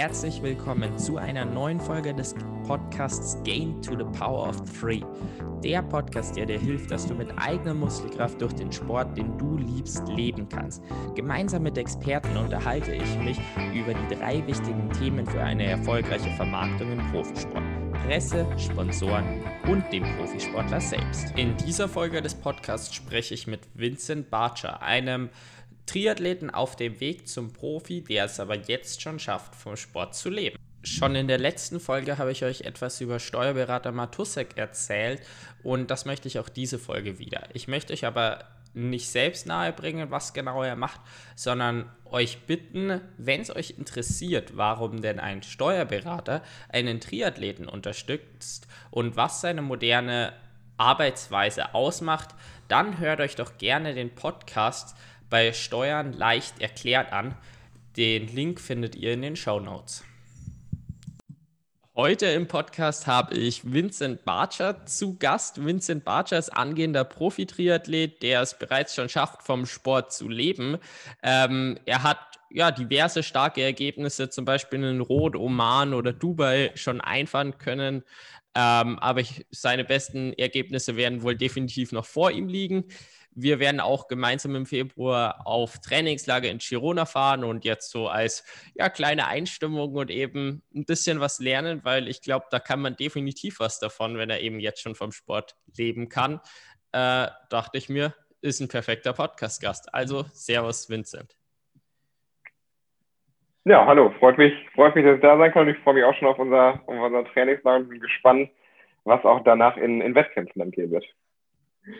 herzlich willkommen zu einer neuen Folge des Podcasts Gain to the Power of Three. Der Podcast, der dir hilft, dass du mit eigener Muskelkraft durch den Sport, den du liebst, leben kannst. Gemeinsam mit Experten unterhalte ich mich über die drei wichtigen Themen für eine erfolgreiche Vermarktung im Profisport. Presse, Sponsoren und dem Profisportler selbst. In dieser Folge des Podcasts spreche ich mit Vincent Barcher, einem Triathleten auf dem Weg zum Profi, der es aber jetzt schon schafft, vom Sport zu leben. Schon in der letzten Folge habe ich euch etwas über Steuerberater Matusek erzählt und das möchte ich auch diese Folge wieder. Ich möchte euch aber nicht selbst nahebringen, was genau er macht, sondern euch bitten, wenn es euch interessiert, warum denn ein Steuerberater einen Triathleten unterstützt und was seine moderne Arbeitsweise ausmacht, dann hört euch doch gerne den Podcast bei Steuern leicht erklärt an. Den Link findet ihr in den Show Notes. Heute im Podcast habe ich Vincent Barcher zu Gast. Vincent Barcher ist angehender Profi-Triathlet, der es bereits schon schafft, vom Sport zu leben. Ähm, er hat ja diverse starke Ergebnisse, zum Beispiel in Rot, Oman oder Dubai schon einfahren können. Ähm, aber ich, seine besten Ergebnisse werden wohl definitiv noch vor ihm liegen. Wir werden auch gemeinsam im Februar auf Trainingslager in Girona fahren und jetzt so als ja, kleine Einstimmung und eben ein bisschen was lernen, weil ich glaube, da kann man definitiv was davon, wenn er eben jetzt schon vom Sport leben kann. Äh, dachte ich mir, ist ein perfekter Podcast-Gast. Also, Servus, Vincent. Ja, hallo, freut mich, freut mich, dass ich da sein kann ich freue mich auch schon auf unser, auf unser Trainingslager und bin gespannt, was auch danach in, in Wettkämpfen dann gehen wird.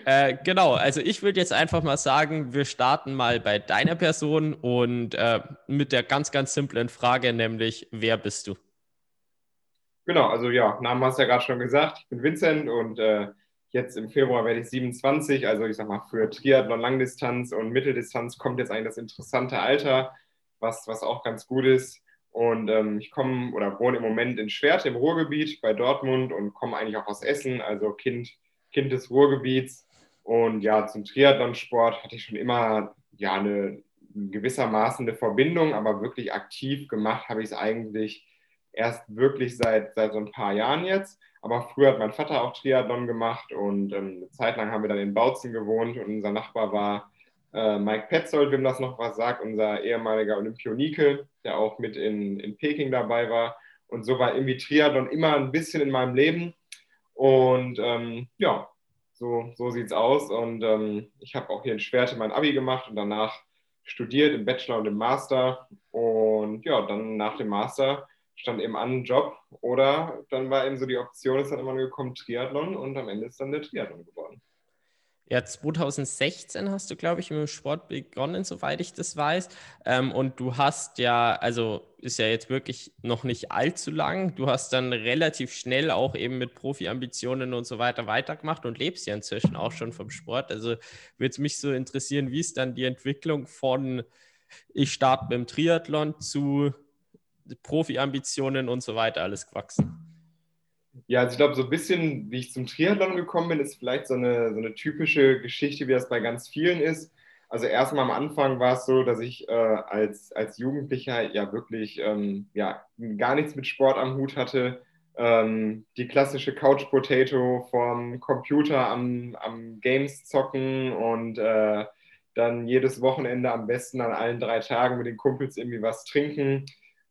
Äh, genau, also ich würde jetzt einfach mal sagen, wir starten mal bei deiner Person und äh, mit der ganz, ganz simplen Frage, nämlich, wer bist du? Genau, also ja, Namen hast du ja gerade schon gesagt. Ich bin Vincent und äh, jetzt im Februar werde ich 27. Also ich sag mal, für Triathlon, Langdistanz und Mitteldistanz kommt jetzt eigentlich das interessante Alter, was, was auch ganz gut ist. Und ähm, ich komme oder wohne im Moment in Schwert im Ruhrgebiet bei Dortmund und komme eigentlich auch aus Essen, also Kind Kind des Ruhrgebiets. Und ja, zum Triathlonsport hatte ich schon immer ja eine gewissermaßen eine Verbindung, aber wirklich aktiv gemacht habe ich es eigentlich erst wirklich seit, seit so ein paar Jahren jetzt. Aber früher hat mein Vater auch Triathlon gemacht und ähm, eine Zeit lang haben wir dann in Bautzen gewohnt und unser Nachbar war äh, Mike Petzold, wem das noch was sagt, unser ehemaliger Olympionike, der auch mit in, in Peking dabei war. Und so war irgendwie Triathlon immer ein bisschen in meinem Leben. Und ähm, ja, so, so sieht es aus. Und ähm, ich habe auch hier in Schwerte mein Abi gemacht und danach studiert im Bachelor und im Master. Und ja, dann nach dem Master stand eben an, Job oder dann war eben so die Option, ist dann immer gekommen, Triathlon und am Ende ist dann der Triathlon geworden. Ja, 2016 hast du, glaube ich, mit dem Sport begonnen, soweit ich das weiß. Ähm, und du hast ja, also ist ja jetzt wirklich noch nicht allzu lang. Du hast dann relativ schnell auch eben mit Profi-Ambitionen und so weiter weitergemacht und lebst ja inzwischen auch schon vom Sport. Also würde es mich so interessieren, wie ist dann die Entwicklung von ich starte beim Triathlon zu Profi-Ambitionen und so weiter alles gewachsen? Ja, also ich glaube, so ein bisschen, wie ich zum Triathlon gekommen bin, ist vielleicht so eine, so eine typische Geschichte, wie das bei ganz vielen ist. Also erstmal am Anfang war es so, dass ich äh, als, als Jugendlicher ja wirklich ähm, ja, gar nichts mit Sport am Hut hatte. Ähm, die klassische Couch Potato vom Computer am, am Games zocken und äh, dann jedes Wochenende am besten an allen drei Tagen mit den Kumpels irgendwie was trinken.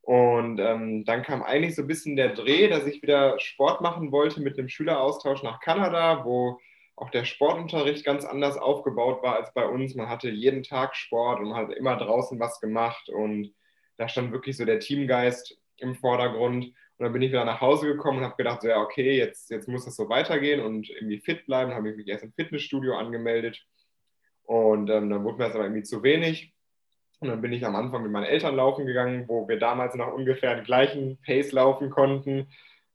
Und ähm, dann kam eigentlich so ein bisschen der Dreh, dass ich wieder Sport machen wollte mit einem Schüleraustausch nach Kanada, wo auch der Sportunterricht ganz anders aufgebaut war als bei uns. Man hatte jeden Tag Sport und man hat immer draußen was gemacht und da stand wirklich so der Teamgeist im Vordergrund. Und dann bin ich wieder nach Hause gekommen und habe gedacht, so ja, okay, jetzt, jetzt muss es so weitergehen und irgendwie fit bleiben. Habe ich mich erst im Fitnessstudio angemeldet und ähm, dann wurde mir das aber irgendwie zu wenig. Und dann bin ich am Anfang mit meinen Eltern laufen gegangen, wo wir damals noch ungefähr den gleichen Pace laufen konnten.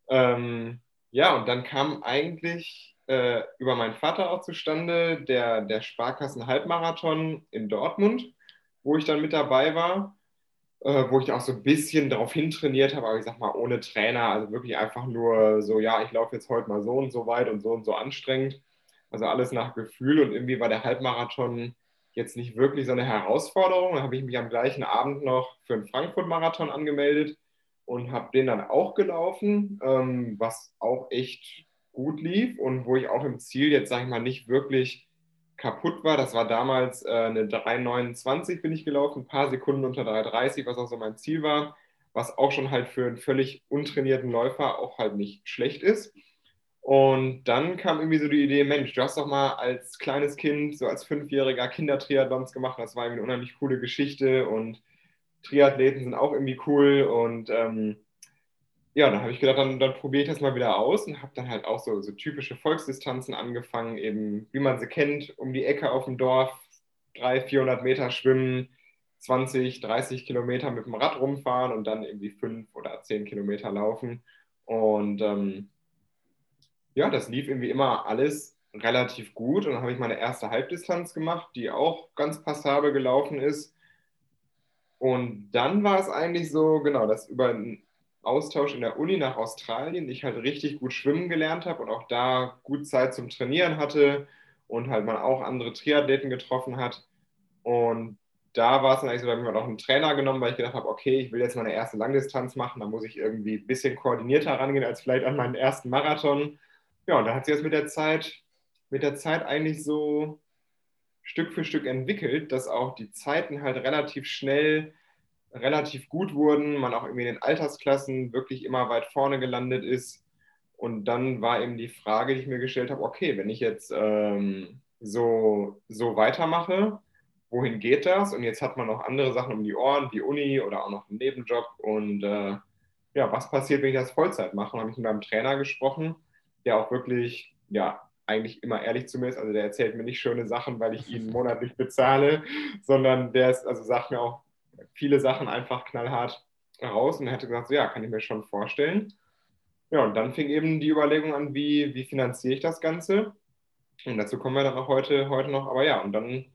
Ähm, ja, und dann kam eigentlich äh, über meinen Vater auch zustande der, der Sparkassen-Halbmarathon in Dortmund, wo ich dann mit dabei war, äh, wo ich auch so ein bisschen darauf hintrainiert habe, aber ich sag mal ohne Trainer, also wirklich einfach nur so, ja, ich laufe jetzt heute mal so und so weit und so und so anstrengend. Also alles nach Gefühl und irgendwie war der Halbmarathon jetzt nicht wirklich so eine Herausforderung. Da habe ich mich am gleichen Abend noch für einen Frankfurt-Marathon angemeldet und habe den dann auch gelaufen, ähm, was auch echt gut lief und wo ich auch im Ziel jetzt, sage ich mal, nicht wirklich kaputt war. Das war damals äh, eine 3,29 bin ich gelaufen, ein paar Sekunden unter 3,30, was auch so mein Ziel war, was auch schon halt für einen völlig untrainierten Läufer auch halt nicht schlecht ist. Und dann kam irgendwie so die Idee, Mensch, du hast doch mal als kleines Kind, so als Fünfjähriger Kindertriathlons gemacht. Das war irgendwie eine unheimlich coole Geschichte und Triathleten sind auch irgendwie cool. Und ähm, ja, dann habe ich gedacht, dann, dann probiere ich das mal wieder aus und habe dann halt auch so, so typische Volksdistanzen angefangen, eben wie man sie kennt, um die Ecke auf dem Dorf, 300, 400 Meter schwimmen, 20, 30 Kilometer mit dem Rad rumfahren und dann irgendwie 5 oder 10 Kilometer laufen. Und ähm, ja, das lief irgendwie immer alles relativ gut. Und dann habe ich meine erste Halbdistanz gemacht, die auch ganz passabel gelaufen ist. Und dann war es eigentlich so, genau, dass über einen Austausch in der Uni nach Australien ich halt richtig gut schwimmen gelernt habe und auch da gut Zeit zum Trainieren hatte und halt man auch andere Triathleten getroffen hat. Und da war es dann eigentlich so, da habe ich mir auch einen Trainer genommen, weil ich gedacht habe, okay, ich will jetzt meine erste Langdistanz machen, da muss ich irgendwie ein bisschen koordinierter rangehen als vielleicht an meinen ersten Marathon ja, und da hat sich das mit der Zeit, mit der Zeit eigentlich so Stück für Stück entwickelt, dass auch die Zeiten halt relativ schnell relativ gut wurden, man auch irgendwie in den Altersklassen wirklich immer weit vorne gelandet ist. Und dann war eben die Frage, die ich mir gestellt habe, okay, wenn ich jetzt ähm, so, so weitermache, wohin geht das? Und jetzt hat man noch andere Sachen um die Ohren, wie Uni oder auch noch einen Nebenjob. Und äh, ja, was passiert, wenn ich das Vollzeit mache? Und habe ich mit meinem Trainer gesprochen der auch wirklich, ja, eigentlich immer ehrlich zu mir ist. Also der erzählt mir nicht schöne Sachen, weil ich ihn monatlich bezahle, sondern der ist, also sagt mir auch viele Sachen einfach knallhart raus und er hätte gesagt, so, ja, kann ich mir schon vorstellen. Ja, und dann fing eben die Überlegung an, wie, wie finanziere ich das Ganze? Und dazu kommen wir dann auch heute, heute noch. Aber ja, und dann,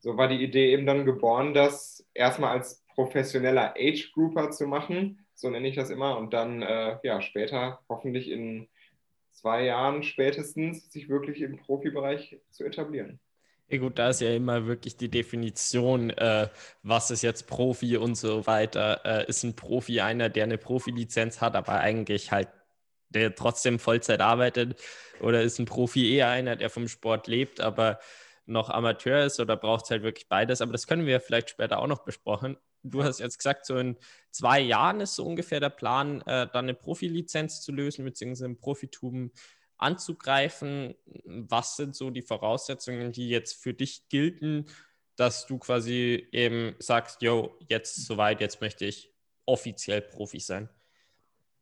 so war die Idee eben dann geboren, das erstmal als professioneller Age-Grouper zu machen, so nenne ich das immer, und dann äh, ja, später hoffentlich in zwei Jahren spätestens sich wirklich im Profibereich zu etablieren. Ja gut, da ist ja immer wirklich die Definition, äh, was ist jetzt Profi und so weiter. Äh, ist ein Profi einer, der eine Profilizenz hat, aber eigentlich halt, der trotzdem Vollzeit arbeitet? Oder ist ein Profi eher einer, der vom Sport lebt, aber noch Amateur ist oder braucht es halt wirklich beides? Aber das können wir vielleicht später auch noch besprechen, du hast jetzt gesagt, so in zwei Jahren ist so ungefähr der Plan, äh, dann eine Profilizenz zu lösen, beziehungsweise im Profitum anzugreifen. Was sind so die Voraussetzungen, die jetzt für dich gelten, dass du quasi eben sagst, yo, jetzt soweit, jetzt möchte ich offiziell Profi sein?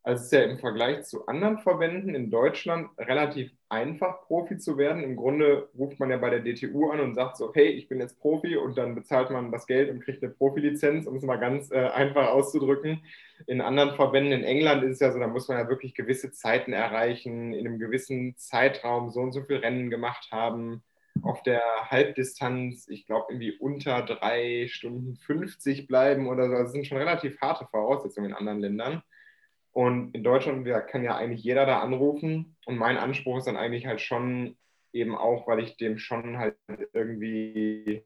Also es ist ja im Vergleich zu anderen Verbänden in Deutschland relativ einfach, Profi zu werden. Im Grunde ruft man ja bei der DTU an und sagt so, hey, ich bin jetzt Profi und dann bezahlt man das Geld und kriegt eine Profilizenz, um es mal ganz äh, einfach auszudrücken. In anderen Verbänden in England ist es ja so, da muss man ja wirklich gewisse Zeiten erreichen, in einem gewissen Zeitraum so und so viel Rennen gemacht haben. Auf der Halbdistanz, ich glaube, irgendwie unter drei Stunden 50 bleiben oder so. Das sind schon relativ harte Voraussetzungen in anderen Ländern. Und in Deutschland kann ja eigentlich jeder da anrufen. Und mein Anspruch ist dann eigentlich halt schon eben auch, weil ich dem schon halt irgendwie,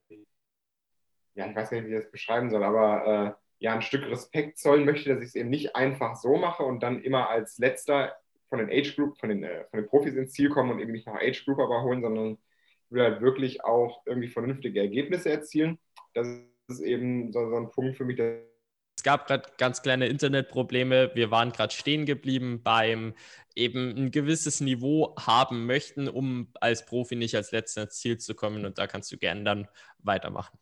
ja, ich weiß nicht, wie ich das beschreiben soll, aber äh, ja, ein Stück Respekt zollen möchte, dass ich es eben nicht einfach so mache und dann immer als letzter von den Age Group, von den, äh, von den Profis ins Ziel kommen und eben nicht noch Age Group aber holen, sondern ich will halt wirklich auch irgendwie vernünftige Ergebnisse erzielen. Das ist eben so, so ein Punkt für mich, der es gab gerade ganz kleine Internetprobleme. Wir waren gerade stehen geblieben beim eben ein gewisses Niveau haben möchten, um als Profi nicht als letzter ins Ziel zu kommen. Und da kannst du gerne dann weitermachen.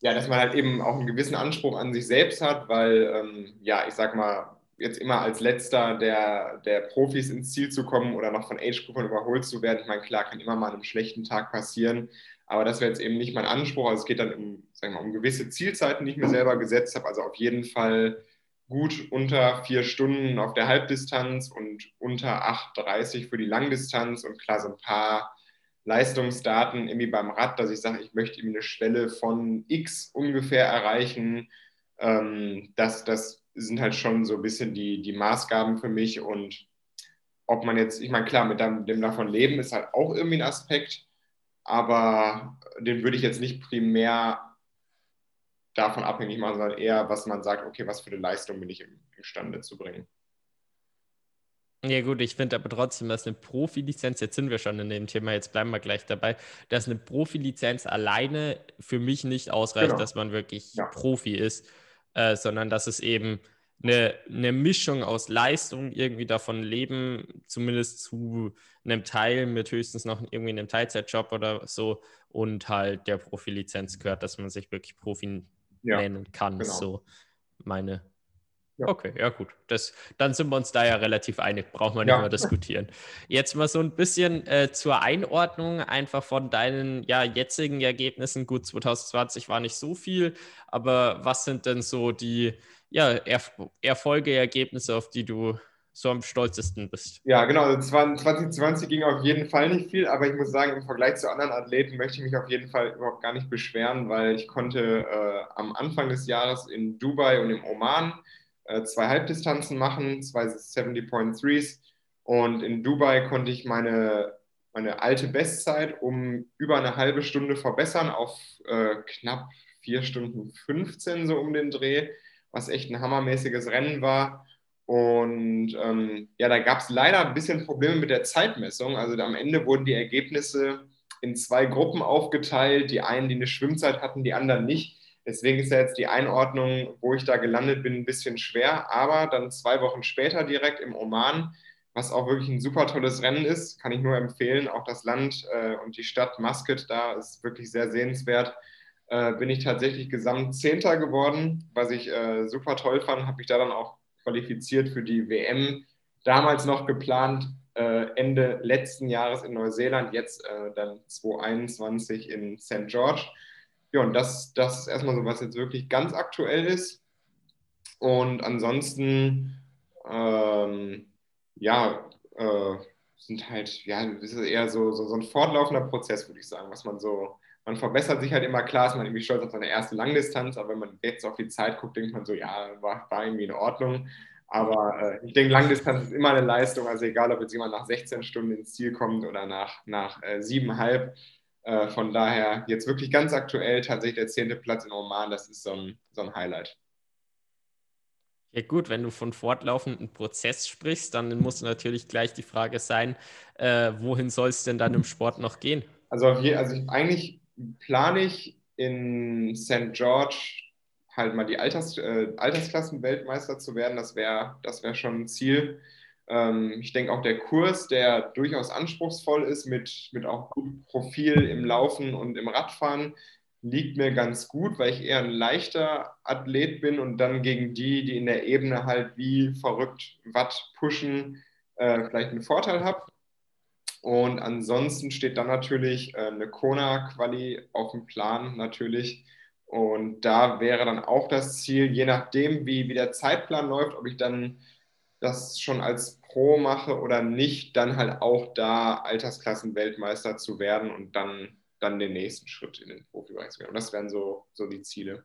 Ja, dass man halt eben auch einen gewissen Anspruch an sich selbst hat, weil, ähm, ja, ich sag mal, jetzt immer als letzter der, der Profis ins Ziel zu kommen oder noch von Age-Groupern überholt zu werden. Ich meine, klar, kann immer mal an einem schlechten Tag passieren. Aber das wäre jetzt eben nicht mein Anspruch. Also es geht dann um, sagen wir mal, um gewisse Zielzeiten, die ich mir selber gesetzt habe. Also auf jeden Fall gut unter vier Stunden auf der Halbdistanz und unter 8,30 für die Langdistanz und klar so ein paar Leistungsdaten irgendwie beim Rad, dass ich sage, ich möchte irgendwie eine Schwelle von X ungefähr erreichen. Ähm, das, das sind halt schon so ein bisschen die, die Maßgaben für mich und ob man jetzt, ich meine, klar, mit dem, dem davon leben ist halt auch irgendwie ein Aspekt aber den würde ich jetzt nicht primär davon abhängig machen, sondern eher, was man sagt, okay, was für eine Leistung bin ich imstande zu bringen. Ja, gut, ich finde aber trotzdem, dass eine Profilizenz, jetzt sind wir schon in dem Thema, jetzt bleiben wir gleich dabei, dass eine Profilizenz alleine für mich nicht ausreicht, genau. dass man wirklich ja. Profi ist, äh, sondern dass es eben eine, eine Mischung aus Leistung irgendwie davon leben, zumindest zu einem Teil mit höchstens noch irgendwie einem Teilzeitjob oder so und halt der Profilizenz gehört, dass man sich wirklich Profi ja, nennen kann. Genau. So meine ja. Okay, ja gut. Das, dann sind wir uns da ja relativ einig, braucht man ja. nicht mehr diskutieren. Jetzt mal so ein bisschen äh, zur Einordnung einfach von deinen ja, jetzigen Ergebnissen. Gut, 2020 war nicht so viel, aber was sind denn so die ja, er Erfolge, Ergebnisse, auf die du so am stolzesten bist? Ja, genau. Also 2020 ging auf jeden Fall nicht viel, aber ich muss sagen, im Vergleich zu anderen Athleten möchte ich mich auf jeden Fall überhaupt gar nicht beschweren, weil ich konnte äh, am Anfang des Jahres in Dubai und im Oman äh, zwei Halbdistanzen machen, zwei 70.3s. Und in Dubai konnte ich meine, meine alte Bestzeit um über eine halbe Stunde verbessern auf äh, knapp vier Stunden 15 so um den Dreh, was echt ein hammermäßiges Rennen war. Und ähm, ja, da gab es leider ein bisschen Probleme mit der Zeitmessung. Also am Ende wurden die Ergebnisse in zwei Gruppen aufgeteilt. Die einen, die eine Schwimmzeit hatten, die anderen nicht. Deswegen ist ja jetzt die Einordnung, wo ich da gelandet bin, ein bisschen schwer. Aber dann zwei Wochen später direkt im Oman, was auch wirklich ein super tolles Rennen ist, kann ich nur empfehlen. Auch das Land äh, und die Stadt Muscat da ist wirklich sehr sehenswert. Äh, bin ich tatsächlich gesamt Zehnter geworden, was ich äh, super toll fand. Habe mich da dann auch qualifiziert für die WM. Damals noch geplant, äh, Ende letzten Jahres in Neuseeland, jetzt äh, dann 2021 in St. George ja, und das, das ist erstmal so, was jetzt wirklich ganz aktuell ist. Und ansonsten, ähm, ja, äh, sind halt, ja, das ist eher so, so, so ein fortlaufender Prozess, würde ich sagen, was man so, man verbessert sich halt immer, klar ist man irgendwie stolz auf seine erste Langdistanz, aber wenn man jetzt auf die Zeit guckt, denkt man so, ja, war, war irgendwie in Ordnung. Aber äh, ich denke, Langdistanz ist immer eine Leistung, also egal, ob jetzt jemand nach 16 Stunden ins Ziel kommt oder nach, nach äh, siebeneinhalb, äh, von daher jetzt wirklich ganz aktuell tatsächlich der zehnte Platz in Oman, das ist so ein, so ein Highlight. Ja gut, wenn du von fortlaufenden Prozess sprichst, dann muss natürlich gleich die Frage sein, äh, wohin soll es denn dann im Sport noch gehen? Also, also eigentlich plane ich in St. George halt mal die Alters, äh, Altersklassen-Weltmeister zu werden. Das wäre das wär schon ein Ziel. Ähm, ich denke auch der Kurs, der durchaus anspruchsvoll ist, mit, mit auch gutem Profil im Laufen und im Radfahren, liegt mir ganz gut, weil ich eher ein leichter Athlet bin und dann gegen die, die in der Ebene halt wie verrückt Watt pushen, äh, vielleicht einen Vorteil habe. Und ansonsten steht dann natürlich äh, eine Kona-Quali auf dem Plan natürlich. Und da wäre dann auch das Ziel, je nachdem, wie, wie der Zeitplan läuft, ob ich dann das schon als Pro mache oder nicht, dann halt auch da Altersklassen-Weltmeister zu werden und dann, dann den nächsten Schritt in den Profibereich zu gehen. Und das wären so, so die Ziele.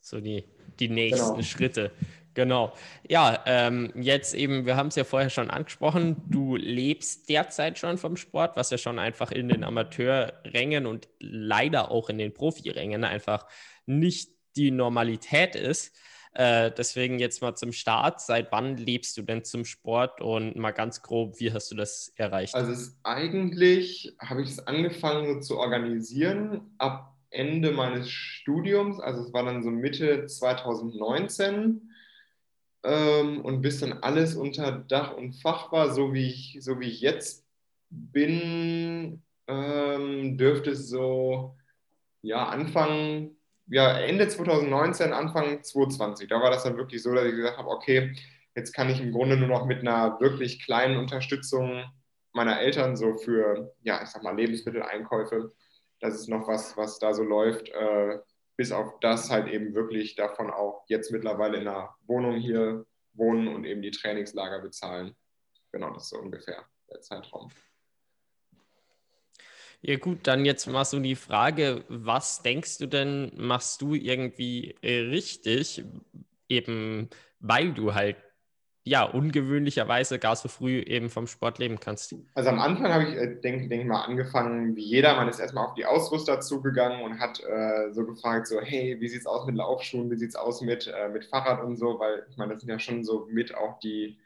So die, die nächsten genau. Schritte. Genau. Ja, ähm, jetzt eben, wir haben es ja vorher schon angesprochen, du lebst derzeit schon vom Sport, was ja schon einfach in den Amateurrängen und leider auch in den Profirängen einfach nicht die Normalität ist. Äh, deswegen jetzt mal zum Start. Seit wann lebst du denn zum Sport und mal ganz grob, wie hast du das erreicht? Also eigentlich habe ich es angefangen zu organisieren ab Ende meines Studiums. Also es war dann so Mitte 2019 ähm, und bis dann alles unter Dach und Fach war, so wie ich, so wie ich jetzt bin, ähm, dürfte es so ja, Anfang ja, Ende 2019, Anfang 2020, da war das dann wirklich so, dass ich gesagt habe, okay, jetzt kann ich im Grunde nur noch mit einer wirklich kleinen Unterstützung meiner Eltern so für, ja, ich sag mal, Lebensmitteleinkäufe, das ist noch was, was da so läuft, äh, bis auf das halt eben wirklich davon auch jetzt mittlerweile in einer Wohnung hier wohnen und eben die Trainingslager bezahlen. Genau, das ist so ungefähr der Zeitraum. Ja gut, dann jetzt mal so die Frage, was denkst du denn, machst du irgendwie richtig, eben weil du halt ja ungewöhnlicherweise gar so früh eben vom Sport leben kannst? Also am Anfang habe ich, äh, denke denk mal, angefangen wie jeder. Man ist erstmal auf die Ausrüster zugegangen und hat äh, so gefragt, so hey, wie sieht es aus mit Laufschuhen, wie sieht es aus mit, äh, mit Fahrrad und so, weil ich meine, das sind ja schon so mit auch die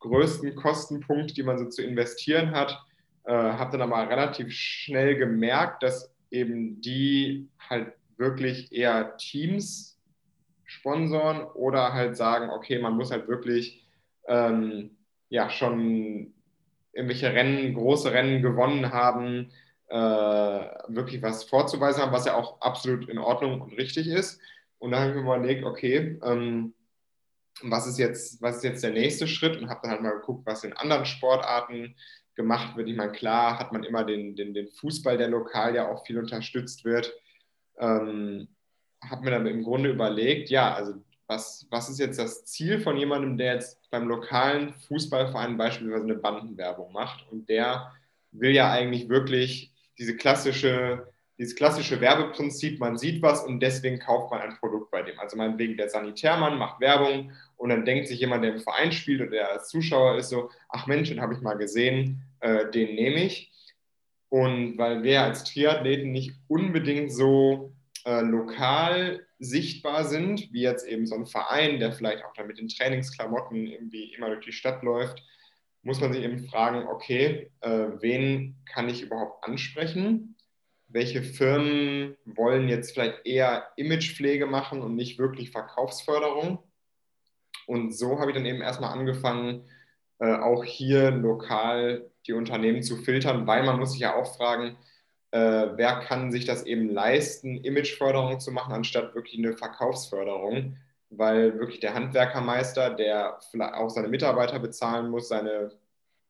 größten Kostenpunkte, die man so zu investieren hat. Äh, habe dann aber relativ schnell gemerkt, dass eben die halt wirklich eher Teams sponsoren oder halt sagen, okay, man muss halt wirklich ähm, ja schon irgendwelche Rennen, große Rennen gewonnen haben, äh, wirklich was vorzuweisen haben, was ja auch absolut in Ordnung und richtig ist. Und dann habe ich mir überlegt, okay, ähm, was ist jetzt, was ist jetzt der nächste Schritt und habe dann halt mal geguckt, was in anderen Sportarten gemacht wird. Ich meine, klar hat man immer den, den, den Fußball, der lokal ja auch viel unterstützt wird. Ähm, habe mir dann im Grunde überlegt, ja, also was, was ist jetzt das Ziel von jemandem, der jetzt beim lokalen Fußballverein beispielsweise eine Bandenwerbung macht und der will ja eigentlich wirklich diese klassische, dieses klassische Werbeprinzip, man sieht was und deswegen kauft man ein Produkt bei dem. Also meinetwegen der Sanitärmann macht Werbung und dann denkt sich jemand, der im Verein spielt oder der als Zuschauer ist so, ach Mensch, den habe ich mal gesehen, äh, den nehme ich. Und weil wir als Triathleten nicht unbedingt so äh, lokal sichtbar sind, wie jetzt eben so ein Verein, der vielleicht auch dann mit den Trainingsklamotten irgendwie immer durch die Stadt läuft, muss man sich eben fragen, okay, äh, wen kann ich überhaupt ansprechen? Welche Firmen wollen jetzt vielleicht eher Imagepflege machen und nicht wirklich Verkaufsförderung? Und so habe ich dann eben erstmal angefangen, äh, auch hier lokal die Unternehmen zu filtern, weil man muss sich ja auch fragen, äh, wer kann sich das eben leisten, Imageförderung zu machen, anstatt wirklich eine Verkaufsförderung, weil wirklich der Handwerkermeister, der auch seine Mitarbeiter bezahlen muss, seine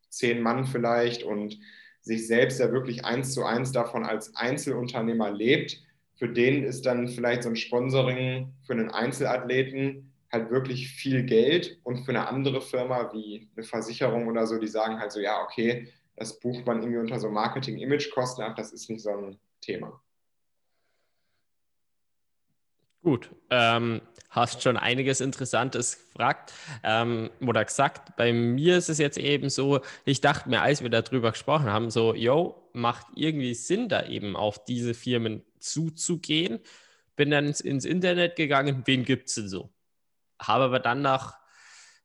zehn Mann vielleicht und sich selbst ja wirklich eins zu eins davon als Einzelunternehmer lebt, für den ist dann vielleicht so ein Sponsoring für einen Einzelathleten halt wirklich viel Geld. Und für eine andere Firma wie eine Versicherung oder so, die sagen halt so, ja, okay, das bucht man irgendwie unter so Marketing-Image-Kosten ab, das ist nicht so ein Thema. Gut, ähm, hast schon einiges Interessantes gefragt ähm, oder gesagt. Bei mir ist es jetzt eben so, ich dachte mir, als wir darüber gesprochen haben, so, yo, macht irgendwie Sinn, da eben auf diese Firmen zuzugehen. Bin dann ins, ins Internet gegangen, wen gibt es denn so? Habe aber dann nach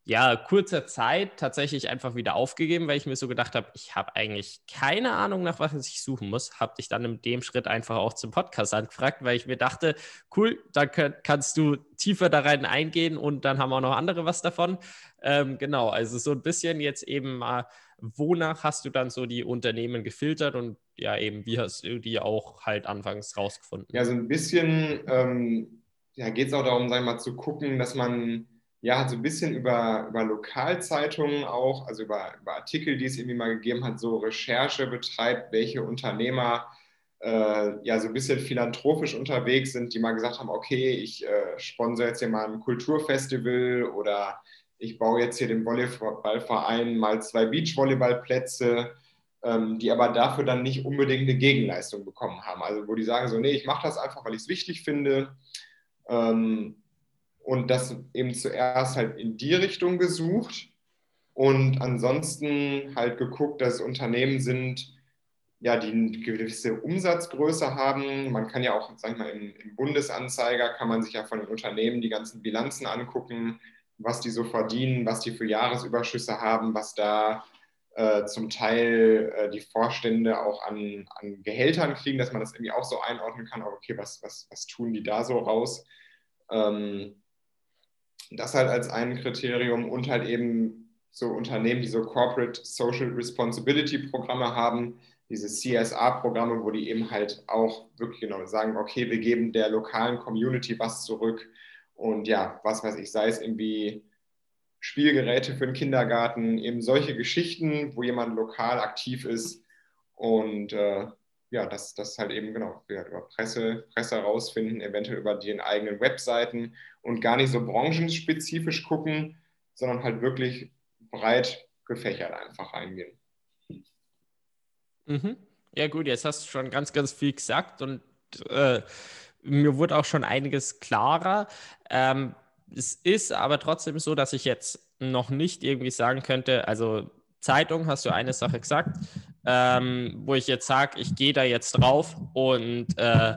ja, kurzer Zeit tatsächlich einfach wieder aufgegeben, weil ich mir so gedacht habe, ich habe eigentlich keine Ahnung, nach was ich suchen muss. Habe dich dann in dem Schritt einfach auch zum Podcast angefragt, weil ich mir dachte, cool, da kannst du tiefer da rein eingehen und dann haben auch noch andere was davon. Ähm, genau, also so ein bisschen jetzt eben mal, wonach hast du dann so die Unternehmen gefiltert und ja, eben, wie hast du die auch halt anfangs rausgefunden? Ja, so ein bisschen ähm, ja, geht es auch darum, sag ich mal, zu gucken, dass man ja, halt so ein bisschen über, über Lokalzeitungen auch, also über, über Artikel, die es irgendwie mal gegeben hat, so Recherche betreibt, welche Unternehmer äh, ja so ein bisschen philanthropisch unterwegs sind, die mal gesagt haben, okay, ich äh, sponsere jetzt hier mal ein Kulturfestival oder ich baue jetzt hier dem Volleyballverein mal zwei Beachvolleyballplätze, ähm, die aber dafür dann nicht unbedingt eine Gegenleistung bekommen haben. Also wo die sagen so, nee, ich mache das einfach, weil ich es wichtig finde. Ähm, und das eben zuerst halt in die Richtung gesucht und ansonsten halt geguckt, dass Unternehmen sind, ja, die eine gewisse Umsatzgröße haben. Man kann ja auch, sag ich mal, im, im, Bundesanzeiger kann man sich ja von den Unternehmen die ganzen Bilanzen angucken, was die so verdienen, was die für Jahresüberschüsse haben, was da äh, zum Teil äh, die Vorstände auch an, an, Gehältern kriegen, dass man das irgendwie auch so einordnen kann, okay, was, was, was tun die da so raus? Ähm, das halt als ein Kriterium und halt eben so Unternehmen, die so Corporate Social Responsibility Programme haben, diese CSR-Programme, wo die eben halt auch wirklich genau sagen, okay, wir geben der lokalen Community was zurück und ja, was weiß ich, sei es irgendwie Spielgeräte für den Kindergarten, eben solche Geschichten, wo jemand lokal aktiv ist und äh, ja, das, das halt eben genau über Presse, Presse herausfinden, eventuell über die eigenen Webseiten und gar nicht so branchenspezifisch gucken, sondern halt wirklich breit gefächert einfach eingehen. Mhm. Ja gut, jetzt hast du schon ganz, ganz viel gesagt und äh, mir wurde auch schon einiges klarer. Ähm, es ist aber trotzdem so, dass ich jetzt noch nicht irgendwie sagen könnte, also Zeitung hast du eine Sache gesagt, ähm, wo ich jetzt sage, ich gehe da jetzt drauf und äh,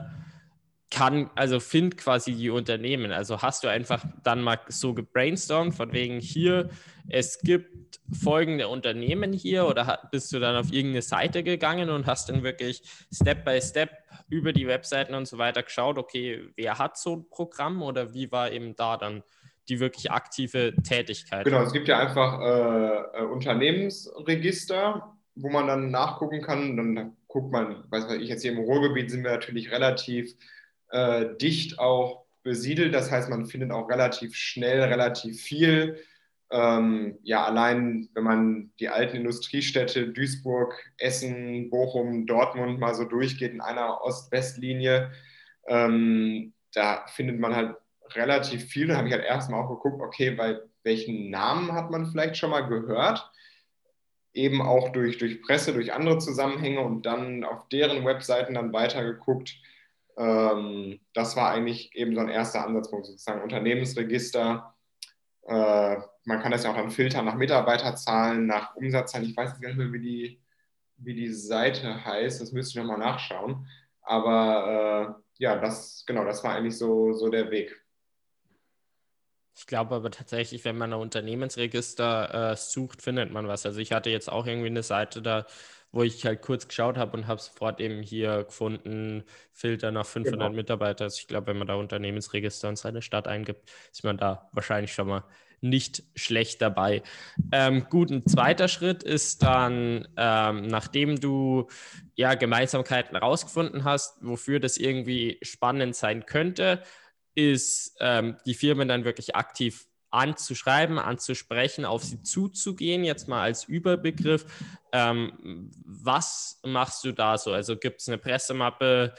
kann, also find quasi die Unternehmen. Also hast du einfach dann mal so gebrainstormt, von wegen hier, es gibt folgende Unternehmen hier oder bist du dann auf irgendeine Seite gegangen und hast dann wirklich Step by Step über die Webseiten und so weiter geschaut, okay, wer hat so ein Programm oder wie war eben da dann die wirklich aktive Tätigkeit? Genau, es gibt ja einfach äh, äh Unternehmensregister, wo man dann nachgucken kann. Dann guckt man, weiß ich, jetzt hier im Ruhrgebiet sind wir natürlich relativ äh, dicht auch besiedelt. Das heißt, man findet auch relativ schnell relativ viel. Ähm, ja, allein wenn man die alten Industriestädte Duisburg, Essen, Bochum, Dortmund mal so durchgeht in einer Ost-West-Linie, ähm, da findet man halt relativ viel. Da habe ich halt erstmal auch geguckt, okay, bei welchen Namen hat man vielleicht schon mal gehört? Eben auch durch, durch Presse, durch andere Zusammenhänge und dann auf deren Webseiten dann weitergeguckt, ähm, das war eigentlich eben so ein erster Ansatzpunkt, sozusagen Unternehmensregister. Äh, man kann das ja auch dann filtern nach Mitarbeiterzahlen, nach Umsatzzahlen. Ich weiß jetzt gar nicht mehr, wie die, wie die Seite heißt. Das müsste ich nochmal nachschauen. Aber äh, ja, das, genau, das war eigentlich so, so der Weg. Ich glaube aber tatsächlich, wenn man ein Unternehmensregister äh, sucht, findet man was. Also ich hatte jetzt auch irgendwie eine Seite da, wo ich halt kurz geschaut habe und habe sofort eben hier gefunden, Filter nach 500 genau. Mitarbeiter. Also ich glaube, wenn man da Unternehmensregister und seine Stadt eingibt, ist man da wahrscheinlich schon mal nicht schlecht dabei. Ähm, gut, ein zweiter Schritt ist dann, ähm, nachdem du ja Gemeinsamkeiten rausgefunden hast, wofür das irgendwie spannend sein könnte, ist ähm, die Firmen dann wirklich aktiv anzuschreiben, anzusprechen, auf sie zuzugehen, jetzt mal als Überbegriff. Ähm, was machst du da so? Also gibt es eine Pressemappe?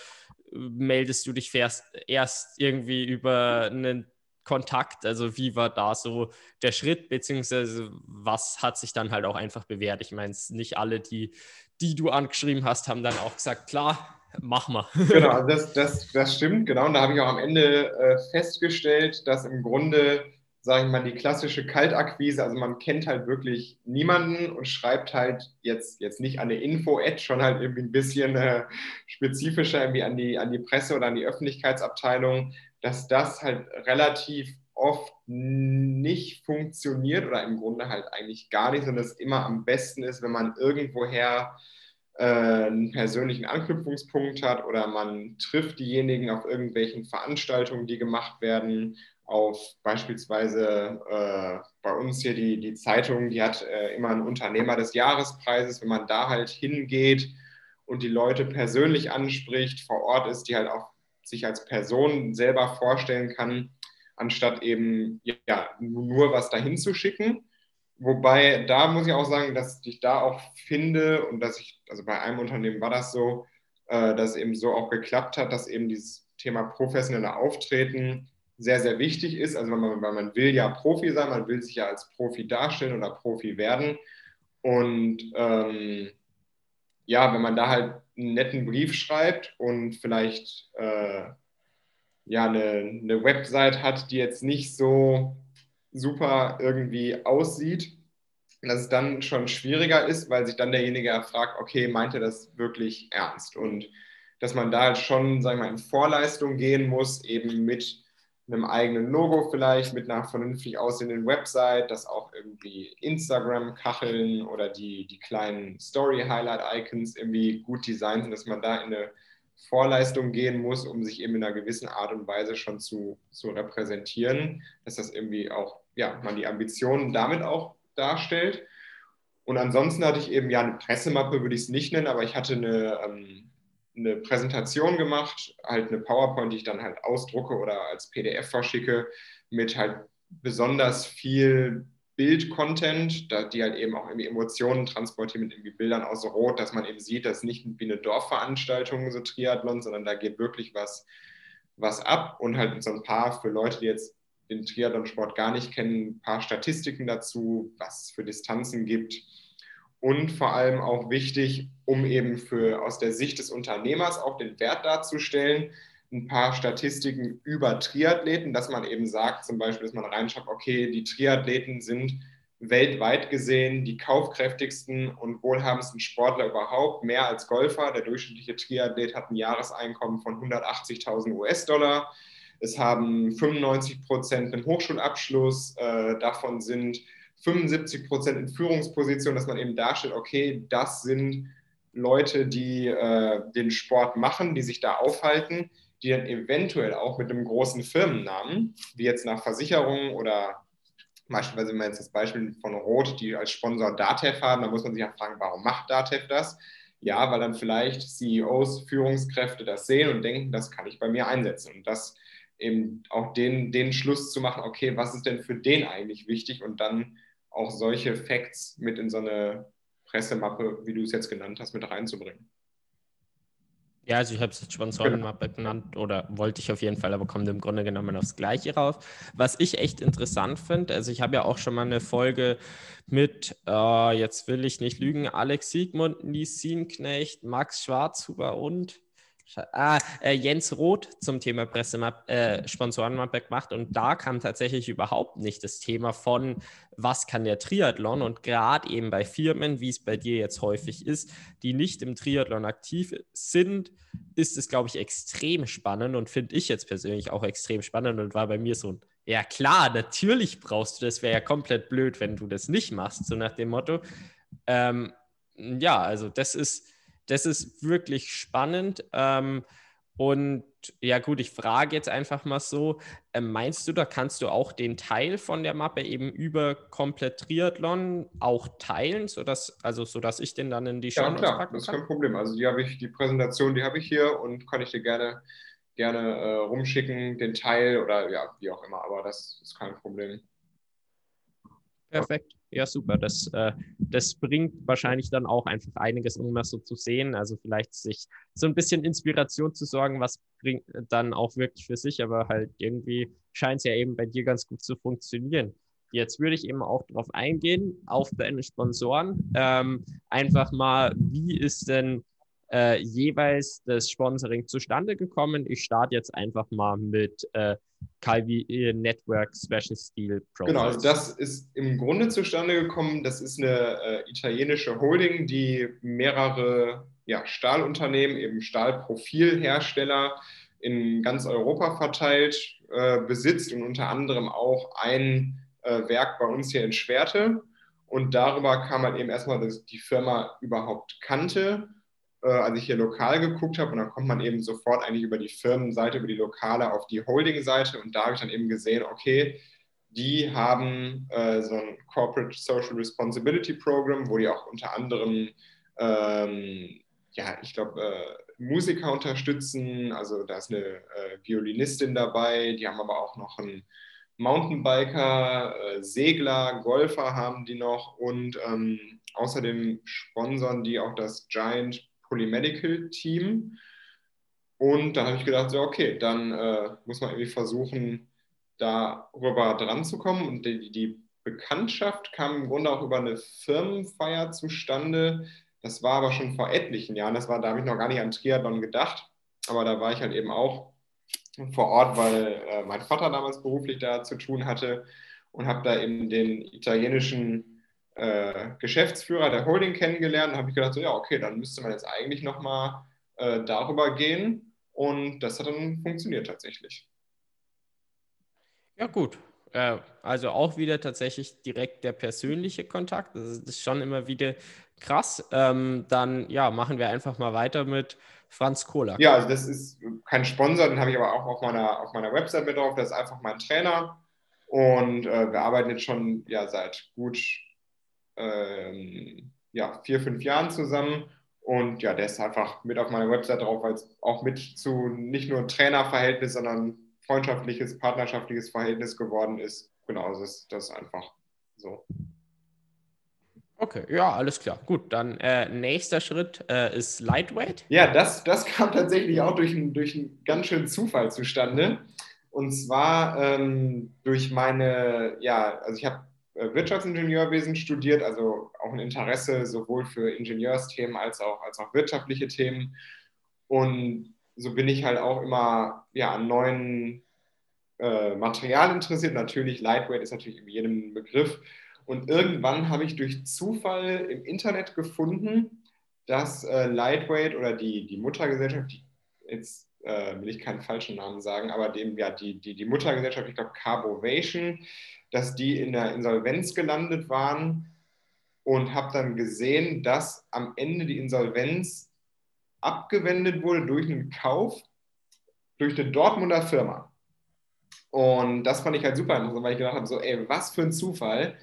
Meldest du dich erst, erst irgendwie über einen Kontakt? Also wie war da so der Schritt, beziehungsweise was hat sich dann halt auch einfach bewährt? Ich meine, nicht alle, die, die du angeschrieben hast, haben dann auch gesagt, klar, mach mal. genau, also das, das, das stimmt, genau. Und da habe ich auch am Ende äh, festgestellt, dass im Grunde sage ich mal, die klassische Kaltakquise. Also man kennt halt wirklich niemanden und schreibt halt jetzt, jetzt nicht an eine Info-Ad, schon halt irgendwie ein bisschen äh, spezifischer irgendwie an die, an die Presse oder an die Öffentlichkeitsabteilung, dass das halt relativ oft nicht funktioniert oder im Grunde halt eigentlich gar nicht, sondern es immer am besten ist, wenn man irgendwoher einen persönlichen Anknüpfungspunkt hat oder man trifft diejenigen auf irgendwelchen Veranstaltungen, die gemacht werden auf beispielsweise äh, bei uns hier die, die Zeitung, die hat äh, immer einen Unternehmer des Jahrespreises, wenn man da halt hingeht und die Leute persönlich anspricht, vor Ort ist, die halt auch sich als Person selber vorstellen kann, anstatt eben ja, nur was dahin zu schicken. Wobei, da muss ich auch sagen, dass ich da auch finde und dass ich, also bei einem Unternehmen war das so, äh, dass es eben so auch geklappt hat, dass eben dieses Thema professionelle Auftreten sehr, sehr wichtig ist. Also man, weil man will ja Profi sein, man will sich ja als Profi darstellen oder Profi werden. Und ähm, ja, wenn man da halt einen netten Brief schreibt und vielleicht äh, ja eine, eine Website hat, die jetzt nicht so super irgendwie aussieht, dass es dann schon schwieriger ist, weil sich dann derjenige fragt, okay, meint er das wirklich ernst? Und dass man da halt schon, sagen wir mal, in Vorleistung gehen muss, eben mit einem eigenen Logo vielleicht, mit einer vernünftig aussehenden Website, dass auch irgendwie Instagram-Kacheln oder die, die kleinen Story-Highlight-Icons irgendwie gut designt sind, dass man da in eine Vorleistung gehen muss, um sich eben in einer gewissen Art und Weise schon zu, zu repräsentieren, dass das irgendwie auch, ja, man die Ambitionen damit auch darstellt. Und ansonsten hatte ich eben ja eine Pressemappe, würde ich es nicht nennen, aber ich hatte eine ähm, eine Präsentation gemacht, halt eine PowerPoint, die ich dann halt ausdrucke oder als PDF verschicke, mit halt besonders viel Bild-Content, die halt eben auch irgendwie Emotionen transportieren mit irgendwie Bildern aus Rot, dass man eben sieht, dass nicht wie eine Dorfveranstaltung so Triathlon, sondern da geht wirklich was, was ab und halt so ein paar für Leute, die jetzt den Triathlon-Sport gar nicht kennen, ein paar Statistiken dazu, was es für Distanzen gibt und vor allem auch wichtig, um eben für aus der Sicht des Unternehmers auch den Wert darzustellen, ein paar Statistiken über Triathleten, dass man eben sagt, zum Beispiel, dass man reinschaut, okay, die Triathleten sind weltweit gesehen die kaufkräftigsten und wohlhabendsten Sportler überhaupt, mehr als Golfer. Der durchschnittliche Triathlet hat ein Jahreseinkommen von 180.000 US-Dollar. Es haben 95 Prozent einen Hochschulabschluss. Äh, davon sind 75 Prozent in Führungspositionen, dass man eben darstellt, okay, das sind Leute, die äh, den Sport machen, die sich da aufhalten, die dann eventuell auch mit einem großen Firmennamen, wie jetzt nach Versicherungen oder Beispielsweise, wenn man jetzt das Beispiel von Rot, die als Sponsor Datev haben, dann muss man sich ja fragen, warum macht Datev das? Ja, weil dann vielleicht CEOs, Führungskräfte das sehen und denken, das kann ich bei mir einsetzen. Und das eben auch den, den Schluss zu machen, okay, was ist denn für den eigentlich wichtig und dann auch solche Facts mit in so eine Pressemappe, wie du es jetzt genannt hast, mit reinzubringen. Ja, also ich habe es jetzt Sponsorenmappe genau. genannt oder wollte ich auf jeden Fall, aber kommt im Grunde genommen aufs Gleiche raus. Was ich echt interessant finde, also ich habe ja auch schon mal eine Folge mit, äh, jetzt will ich nicht lügen, Alex Siegmund, Nisin Knecht, Max Schwarzhuber und Ah, äh, Jens Roth zum Thema Pressemap, äh, Sponsorenmappe gemacht und da kam tatsächlich überhaupt nicht das Thema von, was kann der Triathlon? Und gerade eben bei Firmen, wie es bei dir jetzt häufig ist, die nicht im Triathlon aktiv sind, ist es, glaube ich, extrem spannend und finde ich jetzt persönlich auch extrem spannend und war bei mir so ein, ja klar, natürlich brauchst du das, wäre ja komplett blöd, wenn du das nicht machst, so nach dem Motto. Ähm, ja, also das ist das ist wirklich spannend. Ähm, und ja gut, ich frage jetzt einfach mal so, äh, meinst du, da kannst du auch den Teil von der Mappe eben über komplett Triathlon auch teilen, sodass, also sodass ich den dann in die Show Ja klar, das ist kein Problem. Also die habe ich, die Präsentation, die habe ich hier und kann ich dir gerne, gerne äh, rumschicken, den Teil oder ja, wie auch immer, aber das ist kein Problem. Perfekt. Ja, super. Das, äh, das bringt wahrscheinlich dann auch einfach einiges, um das so zu sehen. Also vielleicht sich so ein bisschen Inspiration zu sorgen, was bringt dann auch wirklich für sich, aber halt irgendwie scheint es ja eben bei dir ganz gut zu funktionieren. Jetzt würde ich eben auch darauf eingehen, auf deine Sponsoren. Ähm, einfach mal, wie ist denn äh, jeweils das Sponsoring zustande gekommen? Ich starte jetzt einfach mal mit äh, Calvi äh, Network Special Steel Pro. Genau, also das ist im Grunde zustande gekommen. Das ist eine äh, italienische Holding, die mehrere ja, Stahlunternehmen, eben Stahlprofilhersteller in ganz Europa verteilt äh, besitzt und unter anderem auch ein äh, Werk bei uns hier in Schwerte. Und darüber kam man eben erstmal, dass die Firma überhaupt kannte äh, als ich hier lokal geguckt habe und dann kommt man eben sofort eigentlich über die Firmenseite, über die Lokale auf die Holding-Seite und da habe ich dann eben gesehen, okay, die haben äh, so ein Corporate Social Responsibility Program, wo die auch unter anderem, ähm, ja, ich glaube, äh, Musiker unterstützen. Also da ist eine äh, Violinistin dabei, die haben aber auch noch einen Mountainbiker, äh, Segler, Golfer haben die noch und ähm, außerdem sponsern die auch das Giant Polymedical Team. Und dann habe ich gedacht, so, okay, dann äh, muss man irgendwie versuchen, darüber dran zu kommen. Und die, die Bekanntschaft kam im Grunde auch über eine Firmenfeier zustande. Das war aber schon vor etlichen Jahren. Das war, da habe ich noch gar nicht an Triathlon gedacht. Aber da war ich halt eben auch vor Ort, weil äh, mein Vater damals beruflich da zu tun hatte und habe da eben den italienischen äh, Geschäftsführer der Holding kennengelernt und habe ich gedacht, so, ja, okay, dann müsste man jetzt eigentlich nochmal äh, darüber gehen. Und das hat dann funktioniert tatsächlich. Ja, gut. Äh, also auch wieder tatsächlich direkt der persönliche Kontakt. Das ist schon immer wieder krass. Ähm, dann ja, machen wir einfach mal weiter mit Franz Kohler. Ja, also das ist kein Sponsor, den habe ich aber auch auf meiner, auf meiner Website mit drauf. Das ist einfach mein Trainer. Und äh, wir arbeiten jetzt schon ja, seit gut ähm, ja, vier, fünf Jahren zusammen. Und ja, der ist einfach mit auf meiner Website drauf, weil es auch mit zu nicht nur Trainerverhältnis, sondern freundschaftliches, partnerschaftliches Verhältnis geworden ist. Genau, das ist, das ist einfach so. Okay, ja, alles klar. Gut, dann äh, nächster Schritt äh, ist Lightweight. Ja, das, das kam tatsächlich auch durch, ein, durch einen ganz schönen Zufall zustande. Und zwar ähm, durch meine, ja, also ich habe Wirtschaftsingenieurwesen studiert, also auch ein Interesse sowohl für Ingenieursthemen als auch, als auch wirtschaftliche Themen. Und so bin ich halt auch immer ja, an neuen äh, Material interessiert. Natürlich, Lightweight ist natürlich in jedem Begriff. Und irgendwann habe ich durch Zufall im Internet gefunden, dass äh, Lightweight oder die, die Muttergesellschaft, die, jetzt äh, will ich keinen falschen Namen sagen, aber dem, ja, die, die, die Muttergesellschaft, ich glaube Carbovation, dass die in der Insolvenz gelandet waren und habe dann gesehen, dass am Ende die Insolvenz abgewendet wurde durch einen Kauf durch eine Dortmunder Firma. Und das fand ich halt super interessant, weil ich gedacht habe, so, ey, was für ein Zufall.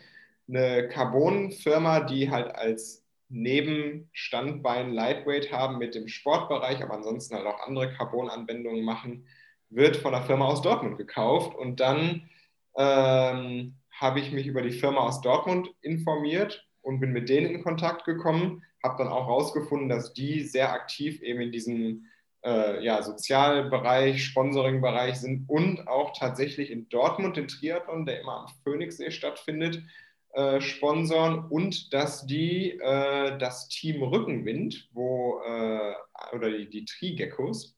Eine Carbon-Firma, die halt als Nebenstandbein Lightweight haben mit dem Sportbereich, aber ansonsten halt auch andere Carbon-Anwendungen machen, wird von einer Firma aus Dortmund gekauft. Und dann ähm, habe ich mich über die Firma aus Dortmund informiert und bin mit denen in Kontakt gekommen, habe dann auch herausgefunden, dass die sehr aktiv eben in diesem äh, ja, Sozialbereich, Sponsoringbereich sind und auch tatsächlich in Dortmund den Triathlon, der immer am Phoenixsee stattfindet, äh, sponsoren und dass die äh, das Team Rückenwind, wo, äh, oder die, die Tri-Geckos,